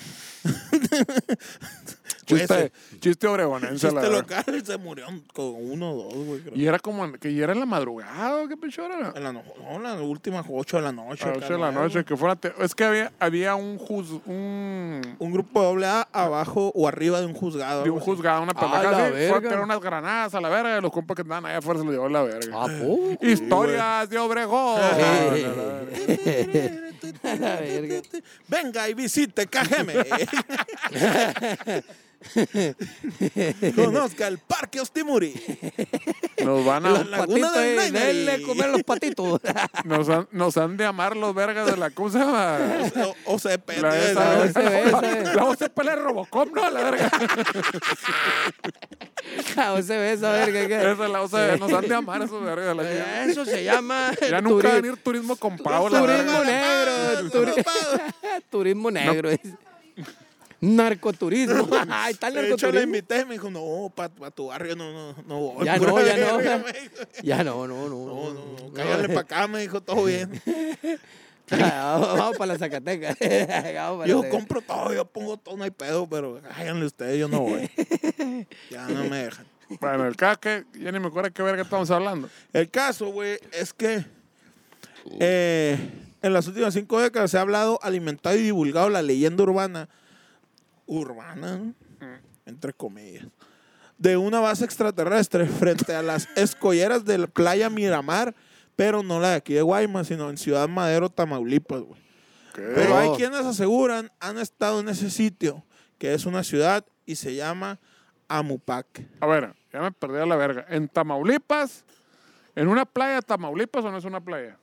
Chiste, chiste obregonense. la Chiste verga. local se murió con uno o dos, güey. creo. Y era como, que ya era en la madrugada, ¿o ¿qué pinche hora era? En la, no, no, las últimas 8 de la noche. A ocho de la ¿no? noche, que fuera... te- Es que había, había un juz... Un, Un grupo doble A abajo o arriba de un juzgado. de un juzgado, una A pendejada la así. Fue a unas granadas a la verga y los compas que andaban allá afuera se los llevó la verga. ¿A poco? Historias de Obregón. A la verga. Venga y visite Cajeme. Conozca el Parque Ostimuri. Nos van La a... Laguna del eh, Nainari. denle a comer los patitos. Nos han, nos han de amar los vergas de la... ¿Cómo se llama? O, OCP. La. OCB, la OCP le Robocop, ¿no? La verga. Se ve esa verga. ¿qué? Esa es la OCB. Nos han de amar esos vergas. la chingada. Eso se llama Ya nunca va a venir turismo con Pau, la Turismo verga. negro. Turismo negro. Narcoturismo. Ahí está el De hecho, le narcoturismo. invité y me dijo, no, para tu barrio no, no, no voy. Ya no, ya no. verga", me dijo. Ya no, no, no. No, No, no, no, cállale para acá, me dijo, todo bien. Ah, Vamos para la Zacatecas. Vamos para Yo la- compro todo, yo pongo todo, no hay pedo, pero háganle ustedes, yo no voy. ya no me dejan. Bueno, el caso que ya ni me acuerdo qué verga estamos hablando. El caso, güey, es que eh, en las últimas cinco décadas se ha hablado, alimentado y divulgado la leyenda urbana, urbana, ¿no? entre comillas, de una base extraterrestre frente a las escolleras de la playa Miramar, pero no la de aquí de Guaymas, sino en Ciudad Madero, Tamaulipas, güey. Pero hay Oh. quienes aseguran han estado en ese sitio, que es una ciudad y se llama Amupac. A ver, ya me perdí a la verga. En Tamaulipas, en una playa de Tamaulipas o no es una playa?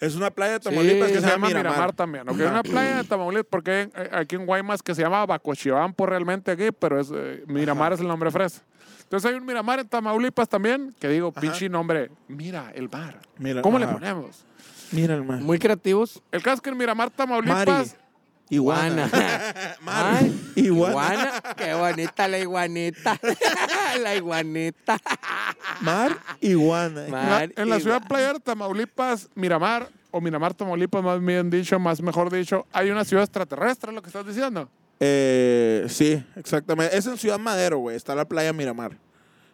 Es una playa de Tamaulipas Sí, que Se se llama llama Miramar, también. Ok, una playa de Tamaulipas, porque hay, eh, aquí en Guaymas que se llama Bacochivampo realmente aquí, pero es eh, Miramar es el nombre fresa. Entonces hay un Miramar en Tamaulipas también, que digo, pinche nombre, mira, el mar. Mira, ¿Cómo le ajá. ponemos? Mira el mar. Muy creativos. El caso es que en Miramar, Tamaulipas, Mari. Iguana. Mar. Ay, Iguana. iguana. Qué bonita la iguanita. la iguanita. Mar. Iguana. en la, Mar, en la ciudad de Tamaulipas, Miramar, o Miramar, Tamaulipas, más bien dicho, más mejor dicho, hay una ciudad extraterrestre, es lo que estás diciendo. Eh, sí, exactamente. Es en Ciudad Madero, güey. Está la playa Miramar.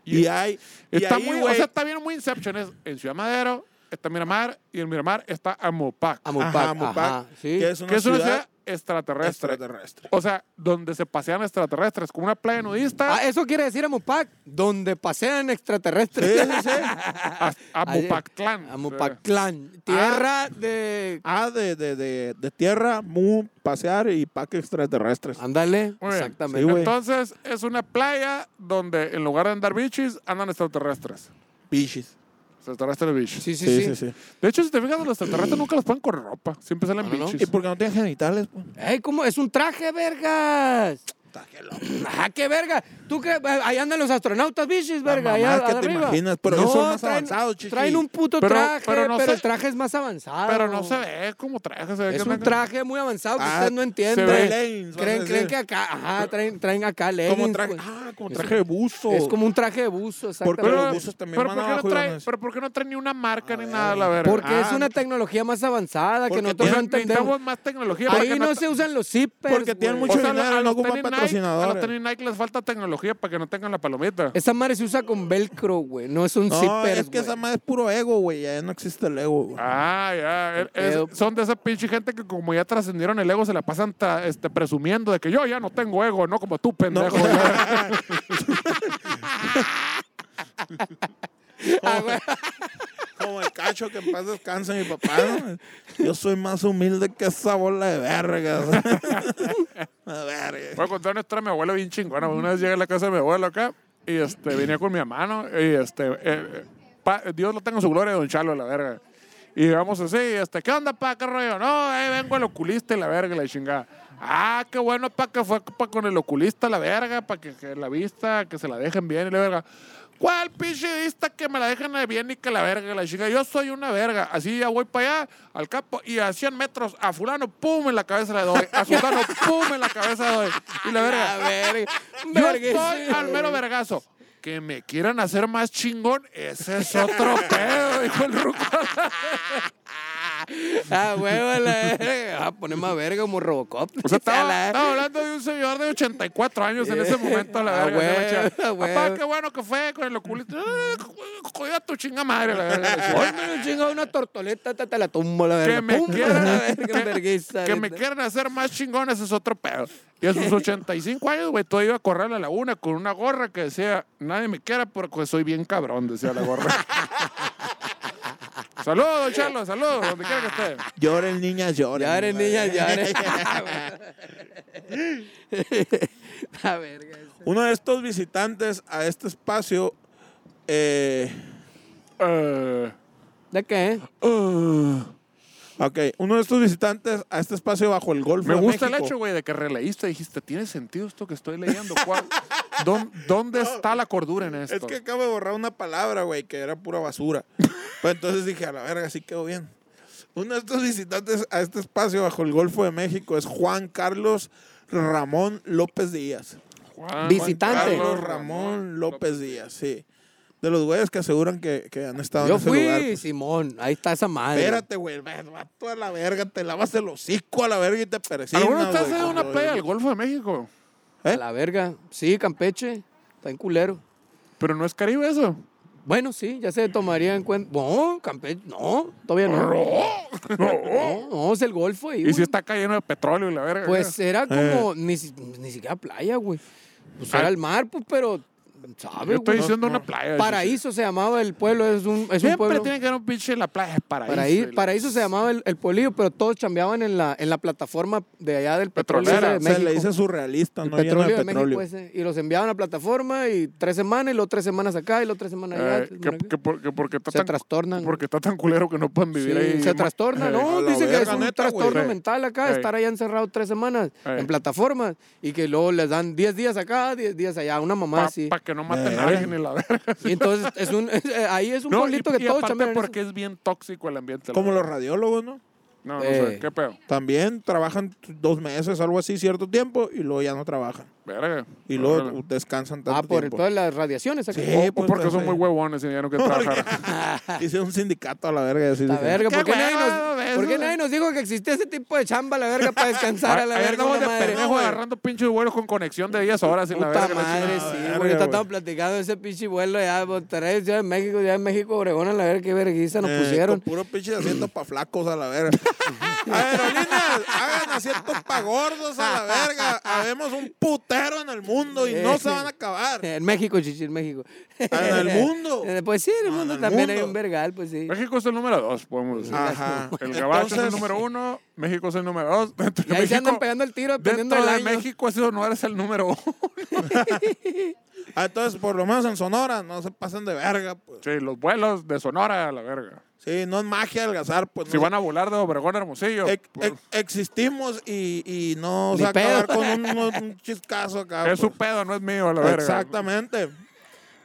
Y, hay. y Está ahí, muy, o güey, sea, está bien muy Inception. Es en Ciudad Madero, está Miramar, y en Miramar está Amopac, Amupac. Ajá, Amupac, ajá, sí. que es una que es una ciudad ciudad extraterrestre. extraterrestre. O sea, donde se pasean extraterrestres, como una playa nudista. Ah, eso quiere decir Amupac, donde pasean Sí, extraterrestres. sí, sí. a- Amopactlán. Amupactlán. Tierra de. Ah, de, de, de, de tierra, mu, pasear y pack extraterrestres. Ándale. Exactamente. Sí. Entonces, es una playa donde en lugar de andar bichis, andan extraterrestres. Bichis. Extraterrestres bichis. Sí, sí, Sí, sí. sí, sí. De hecho, si te fijas, los extraterrestres nunca los ponen con ropa. Siempre salen No, no, no. bichis. ¿Y por qué no tienen genitales? pues? Ey, ¿cómo? Es un traje, vergas. Ah, qué verga. ¿Tú qué? Ahí andan los astronautas, bichis, verga. allá ¿qué te arriba. imaginas? Pero esos son más avanzados, chiqui. Traen un puto Pero- traje, pero pero, no el traje es más avanzado. Pero no se ve como traje. Se ve que Es un traje muy avanzado que Ah, ustedes no se entienden. a creen, creen que acá, ajá, traen, traen acá leggings. Como traje, ah, como traje de buzo. Es como un traje de buzo, Porque exactamente. los buzos también pero van ¿por qué no abajo y trae, van así. pero ¿por qué no trae ni una marca ni nada, la verdad? Porque es Ah, una tecnología más avanzada que nosotros no entendemos. Necesitamos más tecnología. Ahí no se usan los zippers. Porque tienen mucho dinero, no ocupan Nike- A patrocinadores. los tenis Nike les falta tecnología para que no tengan la palomita. Esa madre se usa con velcro, güey. No es un No, zipper. es que esa madre es puro ego, güey. Ya no existe el ego, güey. Ah, ya. es- es- pedo. son de esa pinche gente que como ya trascendieron el ego, se la pasan tra- este, presumiendo de que yo ya no tengo ego, no como tú, pendejo. Ah, güey. Como el cacho que en paz descanse mi papá. ¿no? Yo soy más humilde que esa bola de vergas. Voy a contar una historia mi abuelo bien chingona. Una vez llegué a la casa de mi abuelo acá y este, venía con mi hermano y este, eh, Dios lo tenga en su gloria, don Chalo, la verga. Y vamos así, este, ¿qué onda, pa? ¿Qué rollo? No, ahí vengo el oculista y la verga, la chingada. Ah, qué bueno, pa, que fue pa, con el oculista, la verga, para que, que la vista, que se la dejen bien y la verga. ¿Cuál pinche vista que me la dejen bien y que la verga, la chinga? Yo soy una verga. Así ya voy para allá, al campo, y a 100 metros, a fulano, pum, en la cabeza le doy. A sultano, pum, en la cabeza le doy. Y la verga. La verga. Yo estoy al mero vergazo. Que me quieran hacer más chingón, ese es otro pedo, dijo el ruco. Ah, huevo, la verga. Ah, poner más verga como Robocop. O sea, estaba, la- estaba hablando de un señor de 84 años en ese momento, la Ah, verga. ah. Papá, qué bueno que fue con el oculista. Eh, Jodida tu chinga madre, la verga. me chinga una tortoleta, te la tumbo la verga. que me Pum, quieran, la verga, que- verguiza, que me neta. quieran hacer más chingón, ese es otro pedo. Y a sus 85 años, güey, todo iba a correr a la laguna con una gorra que decía, nadie me quiera porque soy bien cabrón, decía la gorra. saludos, Charlo, saludos, donde quiera que esté. Lloren, niñas, lloren. Ya eres niña, ya eres. La verga. Uno de estos visitantes a este espacio. Eh, Eh, ¿De qué? uh, ok, uno de estos visitantes a este espacio bajo el Golfo me de gusta el México. hecho, güey, de que releíste, dijiste, ¿tiene sentido esto que estoy leyendo? ¿Cuál- dón- ¿Dónde está la cordura en esto? Es que acabo de borrar una palabra, güey, que era pura basura. pues entonces dije, a la verga, sí quedó bien. Uno de estos visitantes a este espacio bajo el Golfo de México es Juan Carlos Ramón López Díaz. Juan Visitante. Carlos Ramón López Díaz, sí. De los güeyes que aseguran que, que han estado Yo en ese fui, lugar. pues. Simón. Ahí está esa madre. Espérate, güey. Vato a la verga, te lavas el hocico a la verga y te persignas, ¿Alguno de ustedes güey, ha ido a una playa del Golfo de México? ¿Eh? A la verga. Sí, Campeche. Está en culero. Pero no es Caribe eso. Bueno, sí, ya se tomaría en cuenta. No, Campeche, no, todavía no. No, no, es el Golfo ahí, Y si está cayendo de petróleo y la verga. Pues era Eh. como, ni, si- ni siquiera playa, güey. Pues Ah. era el mar, pues, pero, Yo ¿sabes, estoy diciendo una playa. Paraíso se llamaba el pueblo, es un, es un Siempre pueblo. tiene que haber un pinche en la playa de paraíso. Paraíso, se llamaba el, el pueblillo, pero todos chambeaban en la, en la plataforma de allá del petróleo Petrolera, de Se México. le dice surrealista, el no lleno petróleo de de petróleo. México ese. Y los enviaban a la plataforma y tres semanas, y luego tres semanas acá, y luego tres semanas allá. Eh, tres que, semanas acá. que por- que porque está Se tan, trastornan. Porque está tan culero que no pueden Sí, vivir ahí. se trastorna, Eh, ¿no? a la Dice que es verga, un neta, trastorno güey. Mental acá, Ey. estar allá encerrado tres semanas Ey. en plataformas y que luego les dan 10 días acá, 10 días allá, una mamá Para así. que no maten Eh. a alguien ni la verga. Y entonces es un, eh, ahí es un No, y, pueblito que y todos aparte eso. porque es bien tóxico el ambiente. Como los radiólogos, ¿no? No, no Eh. sé. ¿Qué pedo? También trabajan dos meses, algo así, cierto tiempo, y luego ya no trabajan. Verga. Y luego descansan tanto Ah, por tiempo. de las radiaciones. acá. Sí, O- o pues, porque son sí. muy huevones y ya no quieren trabajar. Hice un sindicato a la verga. así La verga, Qué ¿por qué, nadie nos, ¿por qué nadie nos dijo que existía ese tipo de chamba, la verga, para descansar a la verga? una de pendejo agarrando pinches vuelos con conexión de 10 horas la verga. madre, sí, verga, güey. Ahorita estamos platicando de ese pinche vuelo allá de Monterrey, Ciudad de México, ya en México, Obregón, a la verga, qué vergüenza nos eh, pusieron. Con puro pinche asiento pa' flacos a la verga. Aerolíneas, hagan asientos pa' gordos a la verga. Habemos un putero en el mundo y no se van a acabar. En México, chichi, en México. En el mundo. Eh, Pues sí, en el No, mundo en el también hay un vergal, pues sí. México es el número 2, podemos decir. Ajá. El gabacho es el número 1, México es el número 2. Dentro Y ahí se andan México, pegando el tiro dependiendo dentro del de año. México eso no eres el número 1. Ah, entonces, por lo menos en Sonora, no se pasen de verga. Pues. Sí, los vuelos de Sonora a la verga. Sí, no es magia adelgazar. Pues, Si no- van a volar de Obregón a Hermosillo, ex- pues, ex- existimos y, y no Ni se va a acabar con un, un- chiscazo acá. es su pues. pedo, no es mío la verga. Exactamente.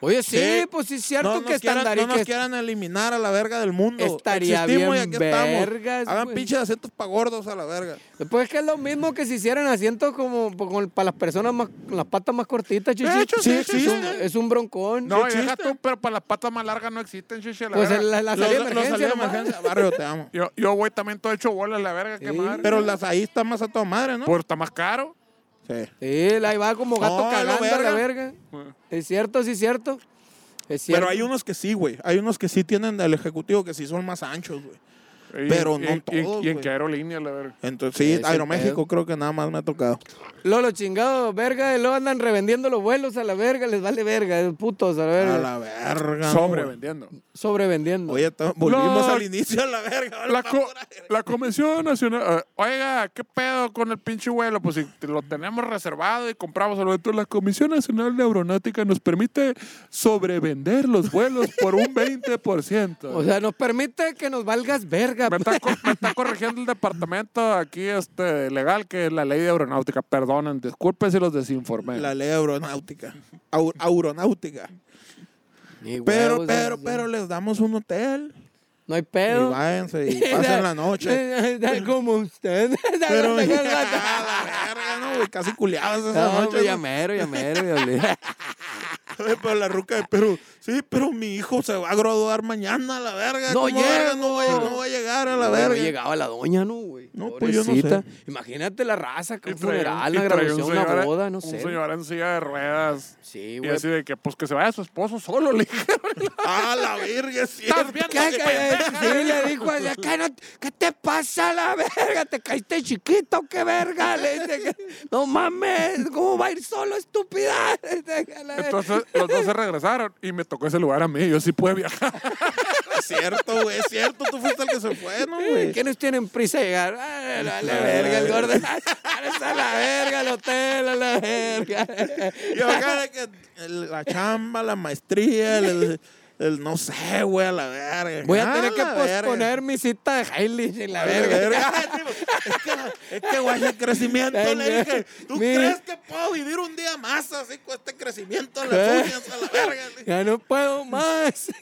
Oye, sí, Sí. pues sí es cierto no, que nos quieran, estandari- no nos que- quieran eliminar a la verga del mundo. Estaría Existimos bien y aquí estamos. vergas, Hagan güey. pinches asientos pa' gordos a la verga. Pues es que es lo mismo que si hicieran asientos como po- con- para las personas más, con las patas más cortitas, chichi. De hecho, sí es, un, existe. es un broncón. No, existe. deja tú, pero para las patas más largas no existen, chiche, la pues la, la Los- salida de los emergencia. salida de nomás. emergencia. Barrio, te amo. Yo, yo voy también todo hecho bola la verga, qué Sí. madre. Pero las ahí está más a toda madre, ¿no? Pues está más caro. Sí. Sí, ahí va como gato No, cagando a la verga. verga. Es cierto, sí es cierto. Es cierto. Pero hay unos que sí, güey. Hay unos que sí tienen del ejecutivo que sí son más anchos, güey. Pero no y- todos, ¿Y en qué aerolínea, la verga? Entonces, sí, el Aeroméxico pedo. creo que nada más me ha tocado. Luego los chingados, verga, y luego andan revendiendo los vuelos a la verga, les vale verga, esos putos a la verga. A la verga. Sobrevendiendo. Sobrevendiendo. Oye, to- volvimos La- al inicio a la verga. La, co- la Comisión Nacional. eh, oiga, ¿qué pedo con el pinche vuelo? Pues si te lo tenemos reservado y compramos algo. Entonces, la Comisión Nacional de Aeronáutica nos permite sobrevender los vuelos por un 20%. o sea, nos permite que nos valgas verga. Me, está, co- me está corrigiendo el departamento aquí este legal que es la ley de aeronáutica. Perdonen, disculpen si los desinformé. La ley aeronáutica. Au- aeronáutica. Pero, pero, sea, pero les damos un hotel. No hay Y pedo. váyanse y pasen la noche. Como usted. Pero, la verga, no, güey. Casi culiadas esa No, noche. pues, ya ¿no? Pero la ruca, pero, sí, pero mi hijo se va a graduar mañana a la verga. No ¿Cómo verga llego. No va, a- no va a llegar a la No verga. llegaba la doña, ¿no, güey? No, pues, yo no sé. Imagínate la raza, que Y un funeral, y un graduación, una boda, no Un sé. señor en silla de ruedas. Sí, Y güey. así de que, pues que se vaya su esposo solo, le dijeron. Ah, la verga, sí. ¿Estás viendo ¿Qué, qué qué- pendeja? sí, le dijo, ¿qué, no- ¿qué te pasa la verga? ¿Te caíste chiquito? ¿Qué verga? Le dice que, no mames, ¿cómo va a ir solo, estúpida? Entonces los dos se regresaron y me tocó ese lugar a mí. Yo sí pude viajar. Es cierto, güey, es cierto. Tú fuiste el que se fue, ¿no, güey? ¿Quiénes tienen prisa de llegar? Ah, la, verga, el gordo. a la verga, el hotel, a la verga. Y acá de que la chamba, la maestría, el, el- el no sé, güey, a la verga. Voy a tener que posponer mi cita de Hailey la verga. Es que, es que, güey, el crecimiento, le dije, ¿tú Mi- crees que puedo vivir un día más así con este crecimiento en las ¿Qué? uñas a la verga? Ya no puedo más.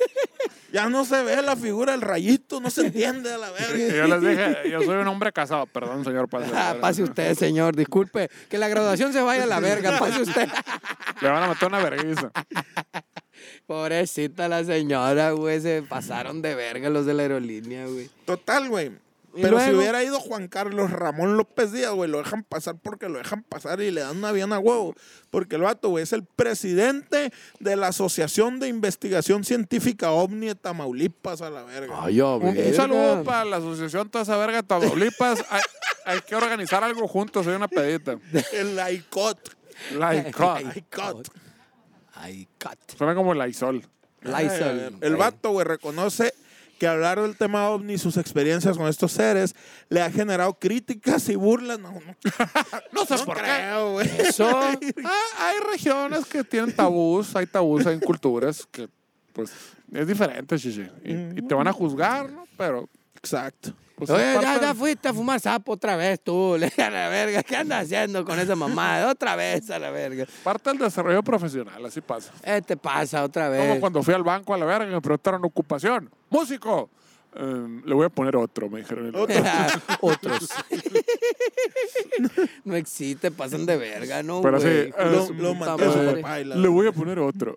Ya no se ve la figura del rayito, no se entiende a la verga. yo les dije, yo soy un hombre casado. Perdón, señor Pase. Ah, pase usted, señor, disculpe. Que la graduación se vaya a la verga, pase usted. Le van a meter una vergüenza. Pobrecita la señora, güey, se pasaron de verga los de la aerolínea, güey. Total, güey. ¿Y Pero si hubiera ido Juan Carlos Ramón López Díaz, güey, lo dejan pasar porque lo dejan pasar y le dan un avión a huevo. Porque el vato, güey, es el presidente de la Asociación de Investigación Científica OVNI de Tamaulipas a la verga. Ay, yo, Un, un saludo para la asociación Toda esa verga de Tamaulipas. hay, hay que organizar algo juntos, soy una pedita. El ICOT. Like, ICOT. Ay, cat. Suena como el Aizol. Lysol. El vato, güey, reconoce que hablar del tema OVNI y sus experiencias con estos seres le ha generado críticas y burlas. No, no, No sé no por qué. creo, güey. Eso. Ah, hay regiones que tienen tabús, hay tabús, hay culturas que, pues, es diferente, chichi. Y, y te van a juzgar, ¿no? Pero, Exacto. Pues, Oye, ya, parte- ya fuiste a fumar sapo otra vez tú, le a la verga. ¿Qué andas haciendo con esa mamada? Otra vez a la verga. parte del desarrollo profesional, así pasa. Eh, te pasa otra Como vez. cuando fui al banco a la verga y me preguntaron ocupación. ¡Músico! Eh, le voy a poner otro, me dijeron. Otros. no existe, pasan de verga, ¿no? Pero sí, güey? Lo, lo mandé a su madre. papá y la- Le voy a poner otro.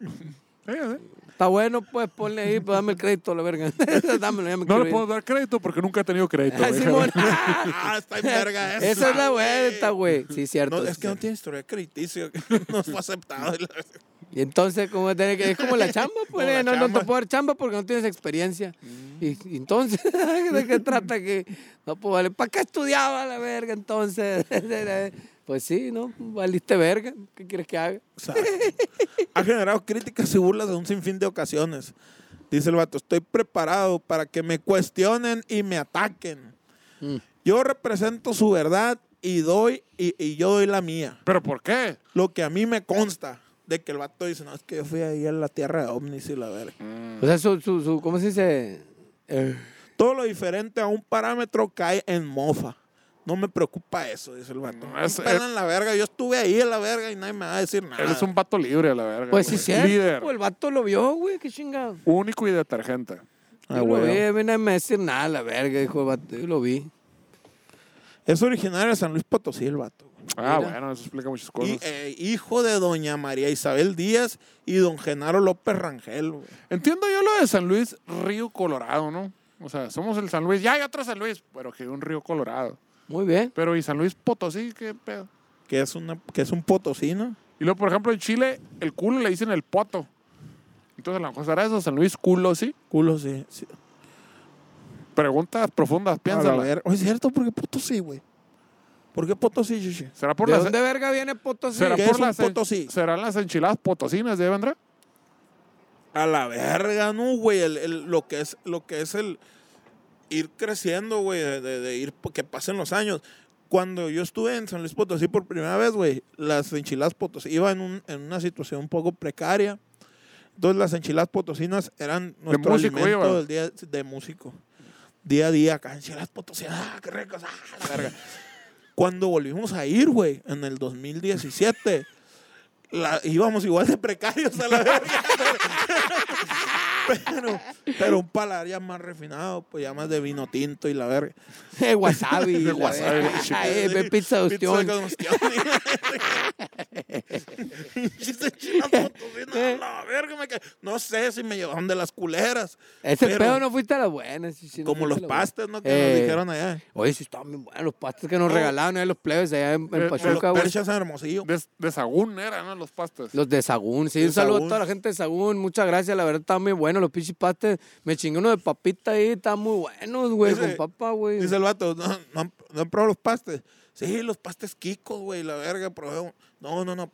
Está bueno, pues ponle ahí, pues dame el crédito, la verga. Dámelo, ya me No le ir. puedo dar crédito porque nunca he tenido crédito. Ah, Simón. Ah, está en verga esa. Esa es la vuelta, güey. Sí, cierto. No, es que no tiene historia crediticio, que no fue aceptado. Y entonces, ¿cómo tiene que? Es como la chamba, pues. Como la no, no te puedo dar chamba porque no tienes experiencia. Y, y entonces, ¿de qué trata que? No, pues vale. ¿Para qué estudiaba la verga entonces? Pues sí, ¿no? Valiste verga. ¿Qué quieres que haga? Exacto. Ha generado críticas y burlas de un sinfín de ocasiones. Dice el vato, estoy preparado para que me cuestionen y me ataquen. Mm. Yo represento su verdad y doy y, y yo doy la mía. ¿Pero por qué? Lo que a mí me consta de que el vato dice, no, es que yo fui ahí a la tierra de ovnis y la verga. O sea, su, su, su ¿cómo se dice? Eh, Todo lo diferente a un parámetro cae en mofa. No me preocupa eso, dice el vato. No, es- Me pelan la verga. Yo estuve ahí en la verga y nadie me va a decir nada. Eres un vato libre a la verga. pues sí, güey. cierto. Líder. Pues el vato lo vio, güey. Qué chingado. Único y detergente. Ah, Yo lo güey. vi, a mí nadie me va a decir nada, la verga, dijo el vato. Yo lo vi. Es originario de San Luis Potosí el vato. Ah, Mira. bueno, eso explica muchas Y, cosas. eh, hijo de doña María Isabel Díaz y don Genaro López Rangel. güey. Entiendo yo lo de San Luis, Río Colorado, ¿no? O sea, somos el San Luis. Ya hay otro San Luis, pero que un Río Colorado. Muy bien. Pero ¿y San Luis Potosí? ¿Qué pedo? Que es, una, que es un potosino. Y luego, por ejemplo, en Chile, el culo le dicen el poto. Entonces, a lo mejor será eso, San Luis culo, ¿sí? Culo, sí. sí. Preguntas profundas, oye, es cierto, ¿por qué Potosí, güey? ¿Por qué Potosí, Shishi? ¿Será por ¿De las, dónde verga viene Potosí? será ¿Qué por es un las en- Potosí? ¿Serán las enchiladas potosinas de vendrá? A la verga, ¿no, güey? El, el- lo, que es, lo que es el ir creciendo, güey, de, de- de ir, que pasen los años. Cuando yo estuve en San Luis Potosí por primera vez, güey, las enchiladas potosí, iba en, un- en una situación un poco precaria. Entonces las enchiladas potosinas eran nuestro músico alimento iba. del día de músico. Día a día, acá, enchiladas potosinas, ah, qué ricos, ah, la verga. Cuando volvimos a ir, güey, en el 2017, la- íbamos igual de precarios a la verga. pero, pero un paladar ya más refinado, pues ya más de vino tinto y la verga. De wasabi. De wasabi. Ay, ve pizza de ostión. con ostión. Pinches enchiladas potosinas, a la verga, me ca- No sé si me llevaron de las culeras. Ese pero pedo no fuiste a las buenas. no Como los pastes, ¿no? Que Eh, nos dijeron allá. Oye, sí estaban bien buenos los pastes que nos Oh. regalaron ahí los plebes allá en, en Eh, los Pachuca, güey. perchas en Hermosillo. De, de Sagún eran, ¿no? Los pastes. Los de Sagún, sí. De un saludo Sagún. a toda la gente de Sagún. Muchas gracias, la verdad estaban muy buenos los pinches pastes. Me chingué uno de papita ahí, estaban muy buenos, güey, Dice- con papa, güey. Dice el vato, no, no, han- no han probado los pastes. Sí, los pastes Kikos, güey, la verga, probé. No, no, no.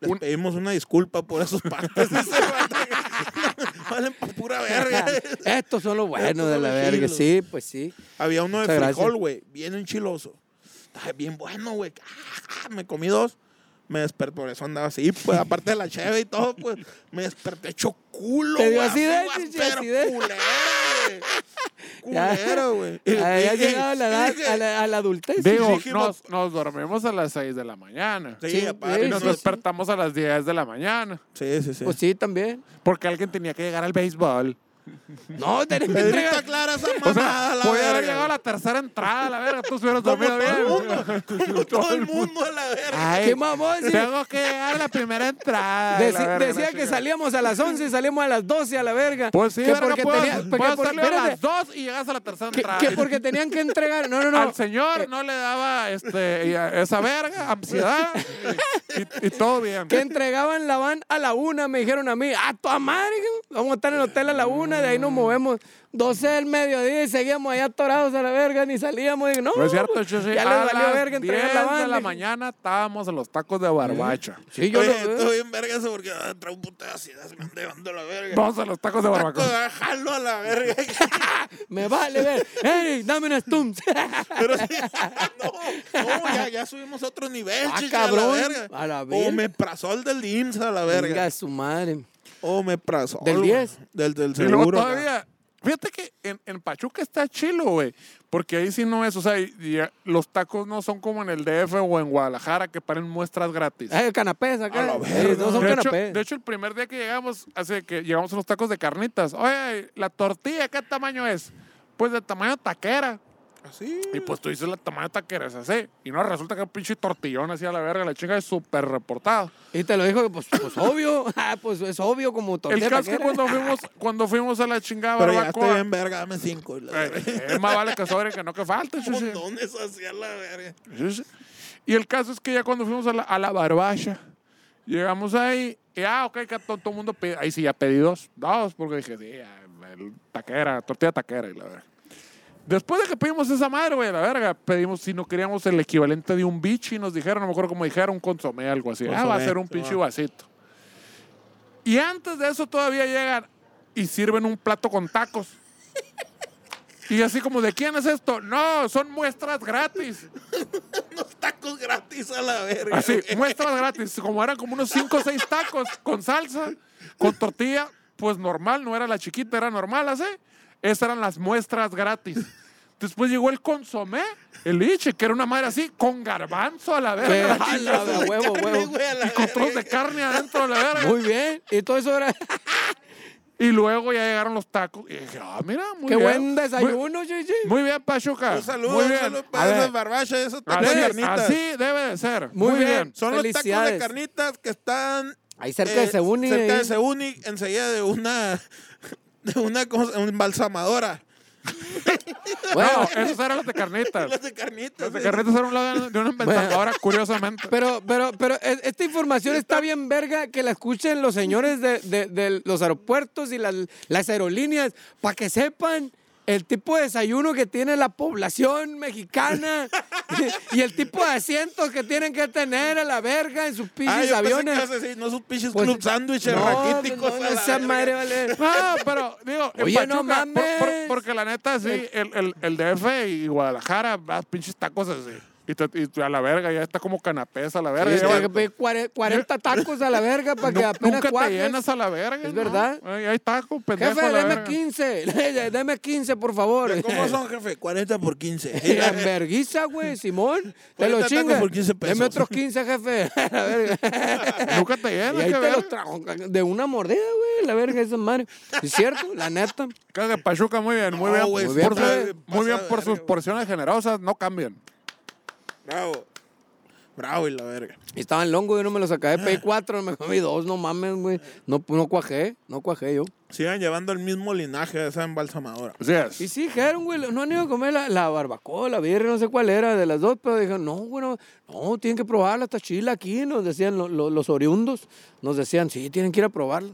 Les Un- pedimos una disculpa por esos pastes. dice el vato. Valen pa' pura verga. Estos son los buenos Estos de la verga, chilos. sí, pues sí. Había uno de Muchas frijol, güey, bien enchiloso. Estaba bien bueno, güey. Ah, Me comí dos. Me desperté, por eso andaba así, pues, aparte de la cheve y todo, pues, me desperté hecho culo, Te dio güey, así, chichi, pero acidez. culero, güey. Ya. Culero, güey. Ah, Ya has llegado a la, edad, a la, a la adultez. Digo, dijimos- nos, nos dormimos a las 6 de la mañana. Sí, Sí, aparte, Y nos sí, despertamos a las 10 de la mañana. Sí, sí, sí. Pues sí, también. Porque alguien tenía que llegar al béisbol. No, tenés que entregar. aclara esa O sea, mamada, la podía haber llegado a la tercera entrada, la verga. Tú hubieras dormido todo el bien. mundo. Como todo el mundo a la verga. Ay, ¿Qué mamón? Sí. Tengo que llegar a la primera entrada. Deci- la verga, decía la que chingada. salíamos a las 11 y salimos a las 12 a la verga. Pues sí, que verga, porque puedes, tenía, que puedes por- salir a espérate, las dos y llegas a la tercera que, entrada. que porque tenían que entregar. No, no, no. Al señor no le daba este, y a- esa verga, ansiedad y, y todo bien. Que entregaban la van a la una, me dijeron a mí, a tu madre, vamos a estar en el hotel a la una, de ahí nos movemos 12 del mediodía y seguíamos allá atorados a la verga, ni salíamos. Digo, no, No es cierto, Chuchi. Ya a les valió las verga 10 entregar la de la mañana estábamos en los tacos de barbacha. Sí, yo Oye, lo- estoy bien verga eso porque ah, trae un puto de ansiedad, se me anda llevando la verga. Vamos a los tacos de Taco, barbacoa. ah, jalo a la verga. me vale ver. Eric, dame una stumps. Pero sí, no, no, ya, ya subimos a otro nivel, Ah, cabrón, a la verga. a la verga. O me prazol del IMSS a la verga. Venga, su madre. O me prazol. ¿Del güey. 10? Del, del Y luego seguro. acá. todavía, fíjate que en, en Pachuca está chilo, güey. Porque ahí sí no es, o sea, y- y, eh, los tacos no son como en el DF o en Guadalajara que paren muestras gratis. Eh, canapés acá. A la Eh, verga. no son de, hecho, canapés. de hecho, el primer día que llegamos, hace que llegamos a los tacos de carnitas. Oye, la tortilla, ¿qué tamaño es? Pues de tamaño taquera. Así. Y pues tú dices la tamaño taquera es así. Y no, resulta que un pinche tortillón así a la verga, la chinga es súper reportado. Y te lo dijo, pues, pues obvio. Ah, pues es obvio como El tortilla caso es que cuando fuimos, cuando fuimos a la chingada Pero ya estoy barbacoa. bien verga, dame cinco. verga. eh, es más vale que sobre que no que falte. Montones hacia la verga. Y el caso es que ya cuando fuimos a la, a la barbacha, llegamos ahí, y ah, ok, que todo, el mundo pide, ahí sí ya pedí dos, dos, porque dije, sí, ya, el taquera, tortilla taquera y la verga. Después de que pedimos esa madre, güey, la verga, pedimos si no queríamos el equivalente de un bichi, nos dijeron, no me acuerdo cómo dijeron, un consomé, algo así. ah, va a Consomé, ser un pinche va. vasito. Y antes de eso todavía llegan y sirven un plato con tacos. Y así como, ¿de quién es esto? No, son muestras gratis. Unos tacos gratis a la verga. Así, güey. muestras gratis. Como eran como unos 5 o 6 tacos con salsa, con tortilla, pues normal, no era la chiquita, era normal, así. Esas eran las muestras gratis. Después llegó el consomé, el liche, que era una madre así, con garbanzo a la verga. chingada, de huevo, Carne, huevo. güey, a la y con trozos de carne adentro a la verga. Muy bien. Y todo eso era. Y luego ya llegaron los tacos. Y dije, ah, mira, muy Qué bien. buen desayuno, chichi. Muy, muy bien, Pachuca. Un saludo, muy un bien. saludo A para ver, esas barbachas, esos tacos así, de carnitas. así debe de ser. Muy Muy, bien. bien. Son los tacos de carnitas que están Ahí cerca de eh, Seúni. Cerca ahí. de Seúni, enseguida de una, de una, ¿cómo se- una embalsamadora. Bueno, no, esos eran los de carnitas. Los de carnitas. Los de sí. carnitas eran un lado de una inventadora, curiosamente. Pero, pero, pero e- esta información está bien verga que la escuchen los señores de, de- de los aeropuertos y las, las aerolíneas para que sepan el tipo de desayuno que tiene la población mexicana y el tipo de asientos que tienen que tener a la verga en sus Ah, pinches pensé que aviones. no sus pinches Pues, club sándwiches no, raquíticos. no, esa madre vale. No, pero digo, Oye, Pachuca, por- mames. por- porque la neta, sí, el, el, el DF y Guadalajara, pinches tacos así. Y, te- y a la verga, ya está como canapés a la verga. Sí, ya tengo va- que pedir cuare- 40 tacos a la verga para que Nu- apenas nunca te llenas a la verga. Es ¿no? verdad. Ay, hay tacos, pendejo Jefe, a la deme verga. 15. Deme 15, por favor. ¿Cómo son, jefe? 40 por 15. La enverguiza, güey, Simón. Te lo 40 tacos chingas. por 15 pesos. Deme otros 15, jefe. La verga. Nunca te Y llenas, ahí qué te los trajo de una mordida, güey. La verga, esa madre. ¿Es cierto? La neta. Que Pachuca muy bien, muy No, bien. güey, por bien, muy bien por sus porciones generosas, no cambian. Bravo. Bravo y la verga. Y estaba en longo, yo no me lo sacé de P 4, me comí dos, no mames, güey. No, no cuajé, no cuajé yo. Sigan llevando el mismo linaje de esa embalsamadora. Es. Y sí, dijeron, güey, no han ido a comer la, la barbacoa, la birria, no sé cuál era, de las dos, pero dijeron, no, bueno, no, tienen que probarla, está chila aquí, nos decían lo- lo- los oriundos, nos decían, sí, tienen que ir a probarla.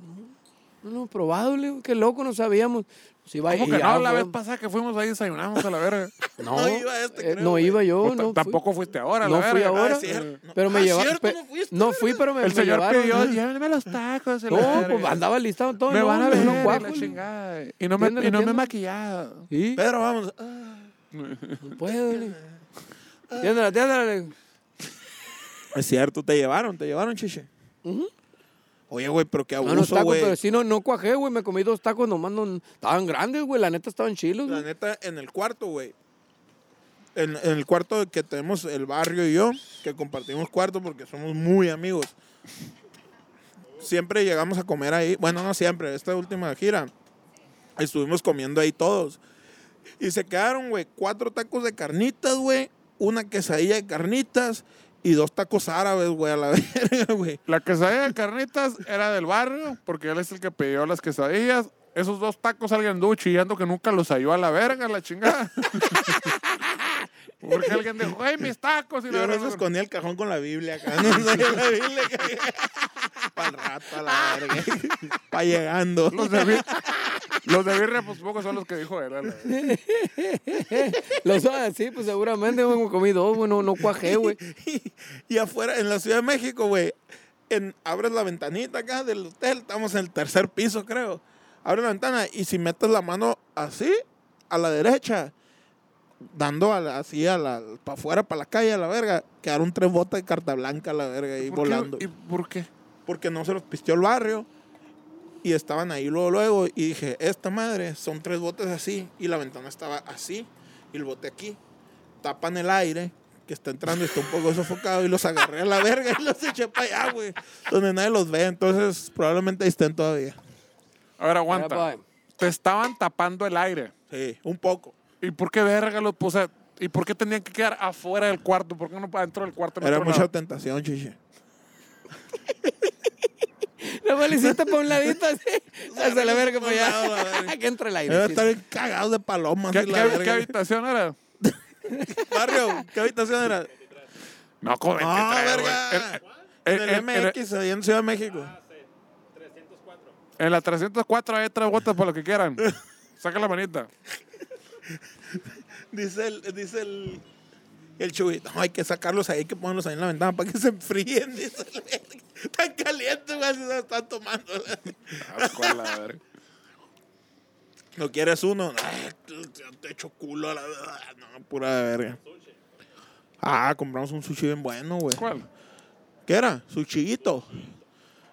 No, no, probado, qué loco, no sabíamos. Sí, va, ¿Cómo y que no? La vez pasada que fuimos ahí desayunamos a la verga. No, No iba este, eh, creo, no güey. iba yo, Pues no fui. tampoco fuiste ahora, No la fui verga. ahora. Ah. Pero me Ah, llevaron. cierto, no fuiste, no fui, pero me, El me señor llevaron. pidió, llévenme los tacos. No, verga. pues andaba listado todo. Me van a ver le- chingada. Y no me, y no me he atiéndelo. maquillado. Sí, Pedro, vamos. Ah. no puedo. le- Atiéndela, atiéndela. le- Es cierto, te llevaron, te llevaron, chiche. Oye, güey, pero qué No, no, abuso, tacos, güey. pero sí, no, no cuajé, güey. Me comí dos tacos nomás. No, estaban grandes, güey. La neta estaban chilos, La neta, en el cuarto, güey. En, en el cuarto que tenemos el barrio y yo, que compartimos cuarto porque somos muy amigos. Siempre llegamos a comer ahí. Bueno, no siempre, esta última gira. Estuvimos comiendo ahí todos. Y se quedaron, güey, cuatro tacos de carnitas, güey, una quesadilla de carnitas y dos tacos árabes, güey, a la verga, güey. La quesadilla de carnitas era del barrio, porque él es el que pidió las quesadillas. Esos dos tacos alguien anduvo chillando que nunca los halló a la verga, la chingada. porque alguien dijo, ¡ay, mis tacos! Y Yo no escondía el cajón con la Biblia acá. No sabía la Biblia. Para el rato, a la verga. Para llegando. Los de, los de birria, pues pocos son los que dijo él. a la. Los así, pues seguramente güey, comí dos, güey, no, no cuajé, güey. Y, y afuera, en la Ciudad de México, güey, abres la ventanita acá del hotel, estamos en el tercer piso, creo. Abres la ventana y si metes la mano así, a la derecha, dando a la- así a la, para afuera, para la calle, a la verga, quedaron tres botas de carta blanca a la verga ahí ¿Por qué? volando. ¿Y por qué? Porque no se los pisteó el barrio. Y estaban ahí luego, luego. Y dije, esta madre, son tres botes así. Y la ventana estaba así. Y el bote aquí. Tapan el aire que está entrando y está un poco sofocado. Y los agarré a la verga y los eché para allá, güey. Donde nadie los ve. Entonces, probablemente ahí estén todavía. A ver, aguanta. Te estaban tapando el aire. Sí, un poco. ¿Y por qué verga los puse? ¿Y por qué tenían que quedar afuera del cuarto? ¿Por qué no para dentro del cuarto? Era mucha lado? tentación, chiche. Luego le hiciste para un ladito así. Hacia la verga para allá. que entra el Debe aire. estar bien cagados de palomas. ¿Qué, qué- habitación era? Barrio, ¿qué habitación era? No, como No, 23, güey. verga. En- el MX, ahí en Ciudad de México. En la 304 hay tres botas para lo que quieran. Saca la manita. Dice el, dice el, el chubito, "No, hay que sacarlos ahí, hay que ponerlos ahí en la ventana para que se enfríen. Dice el verga. Están calientes, güey, así se están tomando. Asco a la verga. ¿No quieres uno? No, te echo culo a la. No, pura de verga. Ah, compramos un sushi bien bueno, güey. ¿Cuál? ¿Qué era? Sushito.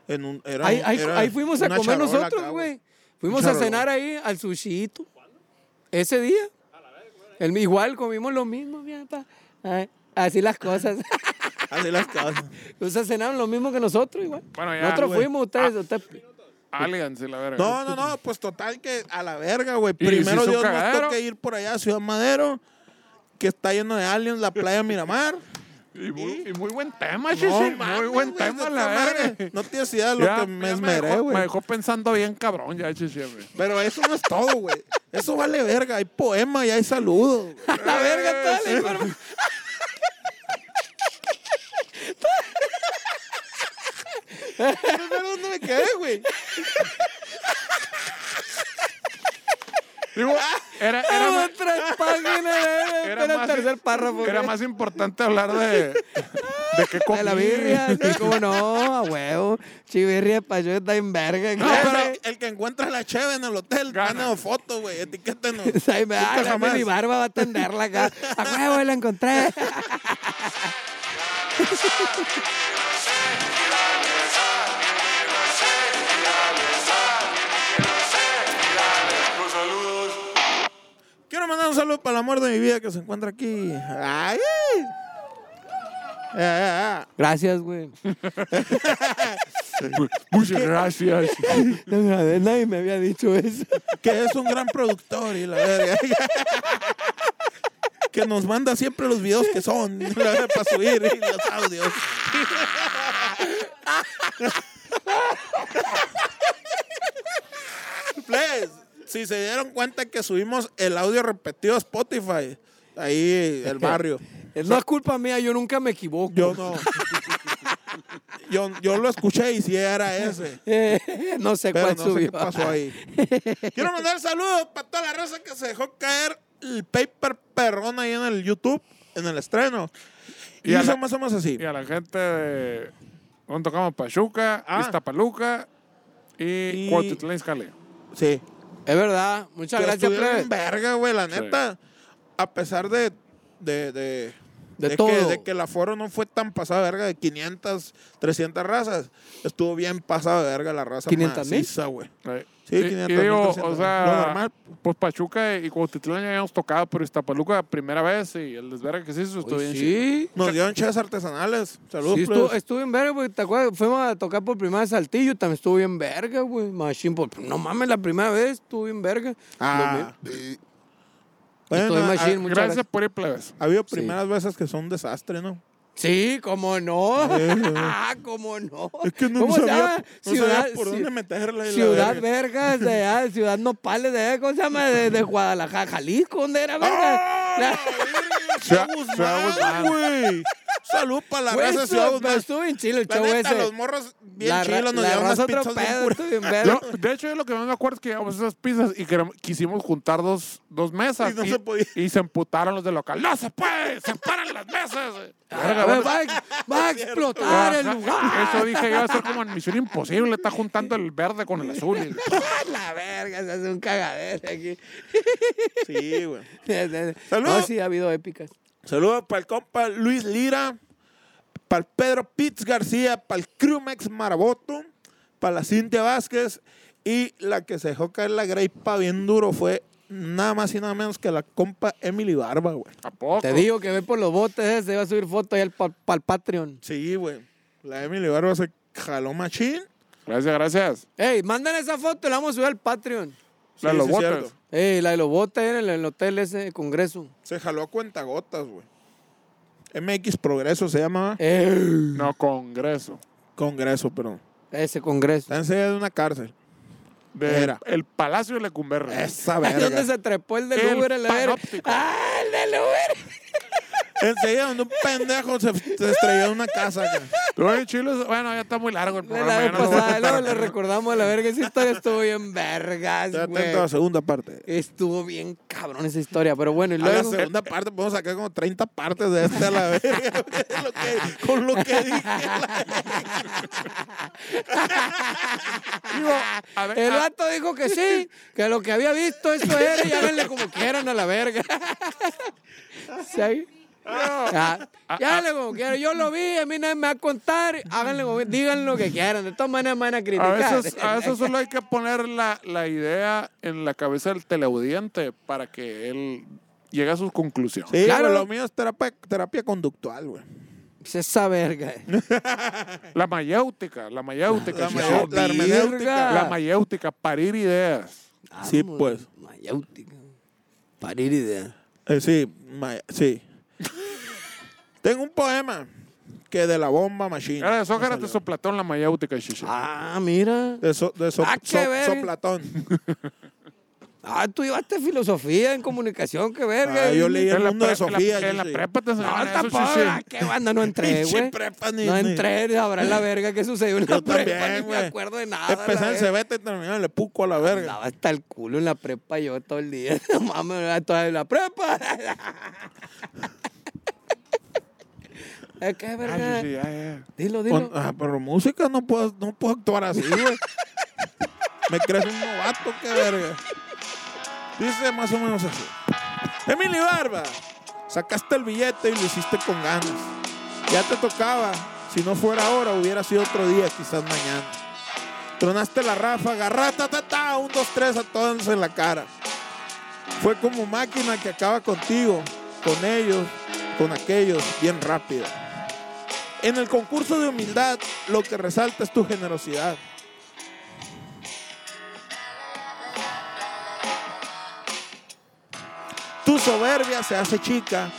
En un, era Ahí, un- ahí, era ahí fuimos a comer nosotros, güey. Fuimos a cenar ahí al sushito. Ese día. El, igual comimos lo mismo. Ay, así las cosas. Así las cosas. Ustedes cenaron lo mismo que nosotros, igual. Bueno, ya, nosotros güey. fuimos, ustedes. ustedes- Aliens y la verga. No, no, no, pues total que a la verga, güey. ¿Y Primero Dios nos cagadero? toca ir por allá a Ciudad Madero, que está lleno de aliens, la playa Miramar. Y muy, y muy buen tema, No, chichi. muy mames, buen güey, tema, la verga. No tienes idea de lo Ya- que me esmeré, dejó- Me güey. dejó pensando bien cabrón ya, chichi, güey. Pero eso no es todo, güey. Eso vale verga. Hay poema y hay saludos. La verga, toda la información. Pero ¿dónde me quedé, güey? Digo, era, era, más, Otra página. Era el más- tercer párrafo. era güey. más importante hablar de, de qué comí. De la birria, sí, cómo no, a huevo. Chibirria pa' yo está en verga. No, pero el que encuentra la cheve en el hotel, Gana. fotos, güey. Etiquétenos. Ay, me ah, jamás. mi barba va a atenderla acá. A huevo, la encontré. Quiero mandar un saludo para el amor de mi vida que se encuentra aquí. ¡Ay! Gracias, güey. Muchas gracias. Nadie me había dicho eso. que es un gran productor y la verga. que nos manda siempre los videos que son para subir y los audios. Please, si se dieron cuenta que subimos el audio repetido a Spotify, ahí el barrio. No es culpa mía, yo nunca me equivoco. Yo no. Yo, yo lo escuché y si era ese. Eh, no sé Pero cuál no sé subió. qué pasó ahí. Quiero mandar saludos para toda la raza que se dejó caer el paper perrón ahí en el YouTube, en el estreno. Y, eso la- más o menos así. Y a la gente de... ¿Dónde tocamos? Pachuca, Ah. Iztapaluca y, Y- Cuautitlán. Sí. Es verdad. Muchas Que gracias, plebe. verga, güey, la Sí. neta. A pesar de, de, de, De que, todo. de que el aforo no fue tan pasado de verga de 500, 300 razas. Estuvo bien pasado de verga la raza 500 mil. güey. Sí, y- 500 y, mil, digo, 300 o sea, pues Pachuca y Cuautitlán ya habíamos tocado, pero Iztapaluca primera vez y el desverga que se hizo estuvo bien chido. sí. Nos dieron cheves artesanales. Saludos, Sí, estuvo, estuvo bien verga, porque te acuerdas, fuimos a tocar por primera vez Saltillo, también estuvo bien verga, güey. Machine, no mames, la primera vez estuvo bien verga. Ah. Bueno, Estoy machine, ha, muchas Gracias gracias. por ir, plebes. ha habido Sí. primeras veces que son un desastre, ¿no? Sí, cómo no. Sí, sí. Ah, cómo no. Es que no ¿Cómo sabía, no Ciudad, sabía por Ci- dónde meterla. y la Ciudad verga. Vergas, de allá, Ciudad Nopales, de allá, ¿cómo se llama? De, de Guadalajara, Jalisco, ¿dónde era, verga? ¡Ah, La-! Ciudad- Guzmán. güey. Salud para la Güey, raza de estuvo- Ciudad Guzmán. Estuvo bien chilo el La show neta, ese. los morros bien La chilos nos dieron unas pizzas bien pedo, puras. verga. Yo, de hecho, yo lo que más me acuerdo es que llevamos esas pizzas y que quisimos juntar dos, dos mesas. Y no se podía. y se emputaron los del local. ¡No se puede! ¡Se paran las mesas! A ver, va, a- va a explotar el lugar. Eso dije yo, va a ser como en Misión Imposible. Está juntando el verde con el azul. y- La verga, se hace un cagadero aquí. Sí, güey. Salud. No, sí, ha habido épicas. Saludos para el compa Luis Lira, para el Pedro Pitts García, para el Crumex Maraboto, para la Cintia Vázquez y la que se dejó caer la greipa bien duro fue nada más y nada menos que la compa Emily Barba, güey. ¿A poco? Te digo que ve por los botes ese, va a subir foto ahí para el Patreon. Sí, güey. La Emily Barba se jaló machín. Gracias, gracias. Ey, manden esa foto y la vamos a subir al Patreon. La de los cierto. Ey, la de los botes en el, en el hotel ese de congreso. Se jaló a cuentagotas, güey. MX Progreso se llama. Ey, No, Congreso. Congreso, perdón. ese congreso. Está enseguida de una cárcel. De Era. el Palacio de Lecumberri. Esa verga. donde se trepó el del El Uber, el panóptico. ¡Ah, el del Uber! Enseguida donde un pendejo se, se estrelló en una casa. acá. Bien chido. Bueno, ya está muy largo el La programa. no a luego contar. le recordamos a la verga. Esa historia estuvo bien vergas, Ya güey. atento a la segunda parte. Estuvo bien cabrón esa historia, pero bueno, y A la luego... segunda parte podemos sacar como 30 partes de este a la verga. güey, lo que- con lo que dije. la- Digo, a ver, El a- vato dijo que sí, que lo que había visto eso era y háganle como quieran a la verga. ¿Sí? Ah, y háganle como quieran. Yo lo vi, a mí nadie me va a contar. Háganle como digan lo que quieran. De todas maneras me van a a criticar. veces, a veces solo hay que poner la, la idea en la cabeza del teleaudiente para que él llegue a sus conclusiones. Sí, Claro. lo mío es terapia, terapia conductual, güey. Es esa verga. La mayéutica, la mayéutica. La mayéutica. la hermenéutica. La mayéutica, parir ideas. Sí, pues. Mayéutica. Parir idea. Eh, sí, sí. Tengo un poema que de la bomba machine. Era de Sócrates o salió. Platón, la mayéutica, chichi. Ah, mira. De, so, de so- Ah, so-. Soplatón. Ah, tú llevaste filosofía en comunicación, qué verga. Ah, yo leí el En la mundo de la- Sofía. En la prepa te No, tampoco. ah, ¿Qué banda no entré, güey? prepa ni- No ni- entré, sabrá la verga que sucedió en la Yo prepa. también, ni me acuerdo de nada. Empecé la en. Cebete y terminé en Le Puco a la verga. Andaba hasta el culo en la prepa yo todo el día. No mames, toda en la prepa. Es que Ah, verga. ya, ya. Dilo, Con- dilo. ah, pero música no puedo, no puedo actuar así, güey. Me crees un novato, qué verga. Dice más o menos así. Emily Barba, sacaste el billete y lo hiciste con ganas. Ya te tocaba. Si no fuera ahora, hubiera sido otro día, quizás mañana. Tronaste la ráfaga, rata, ta, ta, un, dos, tres, a todos en la cara. Fue como máquina que acaba contigo, con ellos, con aquellos, bien rápido. En el concurso de humildad, lo que resalta es tu generosidad. Tu soberbia se hace chica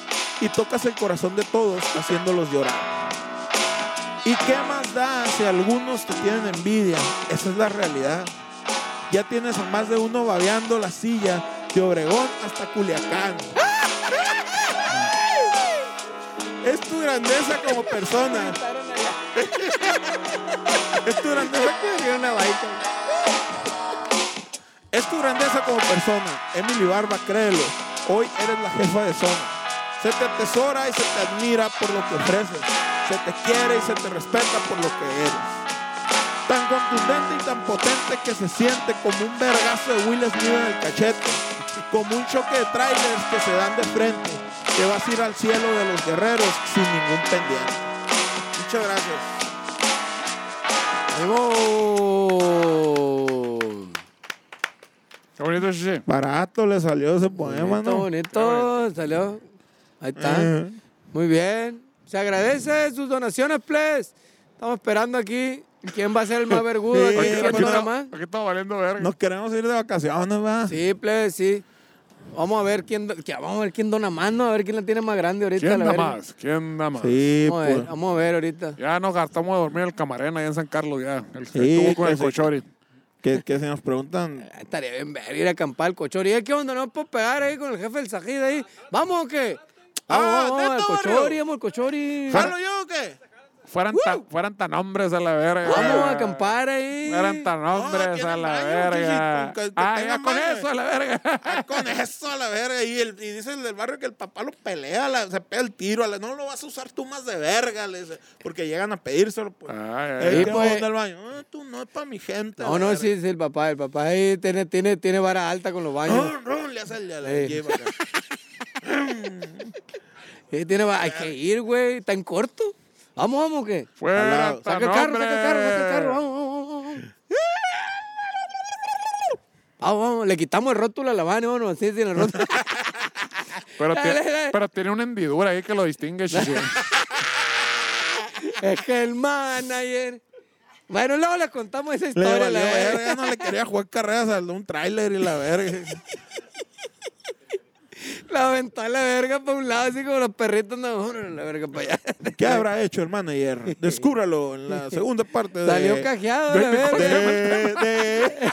y tocas el corazón de todos haciéndolos llorar. ¿Y qué más da si algunos te tienen envidia? Esa es la realidad. Ya tienes a más de uno babeando la silla de Obregón hasta Culiacán. Es tu grandeza como persona. Es tu grandeza Es tu grandeza como persona. Emily Barba, créelo. Hoy eres la jefa de zona. Se te atesora y se te admira por lo que ofreces. Se te quiere y se te respeta por lo que eres. Tan contundente y tan potente que se siente como un vergazo de Will Smith en el cachete. como un choque de trailers que se dan de frente, que vas a ir al cielo de los guerreros sin ningún pendiente. Muchas gracias. ¡Ánimo! Qué bonito, Shishi. Barato le salió ese poema, Bonito, ¿no? bonito, salió. Ahí está. Muy bien. Se agradece sus donaciones, please. Estamos esperando aquí. ¿Quién va a ser el más vergudo? Sí, aquí? aquí ¿Quién está- más? Aquí estamos valiendo verga. Nos queremos ir de vacaciones, ¿verdad? Sí, please, sí. Vamos a ver quién, vamos a ver quién dona más, ¿no? A ver quién la tiene más grande ahorita. ¿Quién da más? ¿Quién da más? Sí, Vamos a ver, pues. vamos a ver ahorita. Ya nos gastamos de dormir el camarena allá en San Carlos ya. El que Sí, estuvo con el se- cochori. Que, que se nos preguntan. Ah, Estaría bien ver, ir a acampar al cochori. ¿Eh, ¿Qué onda? ¿No puedo pegar ahí con el jefe del Sajid ahí? ¿Vamos o qué? Vamos, Ah, vamos, vamos, al ¿neta, cochori, vamos al cochori. ¿Jalo yo o qué? Fueran, tan, fueran tan hombres a la verga. Vamos a acampar ahí. Fueran tan hombres a tienen la baño, verga. Que- que Ah, ya con eso a la verga. Ah, con eso a la verga. Y, el, y dice el del barrio que el papá lo pelea, la- se pega el tiro. a la- no lo vas a usar tú más de verga. le dice, porque llegan a pedírselo. Pues. Ay, Eh, ¿qué pues. baño? "Ah, tú no es para mi gente. No, la no, verga". sí, sí, el papá. El papá ahí tiene, tiene, tiene vara alta con los baños. Ron, ron, le hace el ya Sí. lleva acá. Sí, tiene vara- Hay que ir, güey. ¿Está en corto? Vamos, vamos, ¿qué? Fuera Saca el carro, saca el carro, saca el carro. Vamos, vamos, vamos. vamos. Vamos, vamos, le quitamos el rótulo a la mano, vámonos, así sin el rótulo. Pero, tiene, dale. pero tiene una hendidura ahí que lo distingue, es que el manager. Bueno, luego le contamos esa Le historia. valió la verga. verga, no le quería jugar carreras al de un tráiler y la verga. La aventó a la verga para un lado, así como los perritos, no, la verga para allá. ¿Qué habrá hecho el manager? Descúbralo en la segunda parte de... Salió cajeado a la de, verga. de,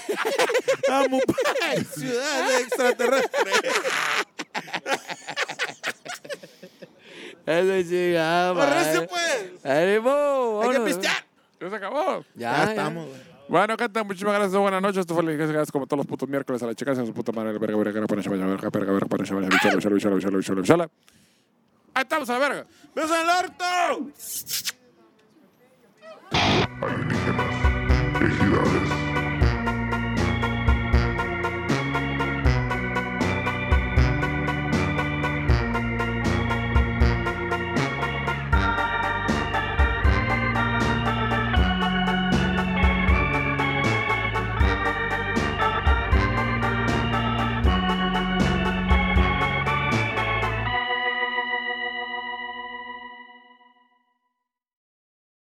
Amo, ciudad de extraterrestre. Eso es chingada, pues. ¡Ánimo! Hay que pistear. Ya se acabó. Ya, Ya, ya. estamos, güey. Bueno, gente, muchísimas gracias. Buenas noches. Esto fue el Gracias como todos los putos miércoles a la chica. En su puta madre. Verga, verga, verga, verga, verga, verga, verga, verga, verga, verga, bichola, bichola. Ahí estamos a verga. ¡Beso.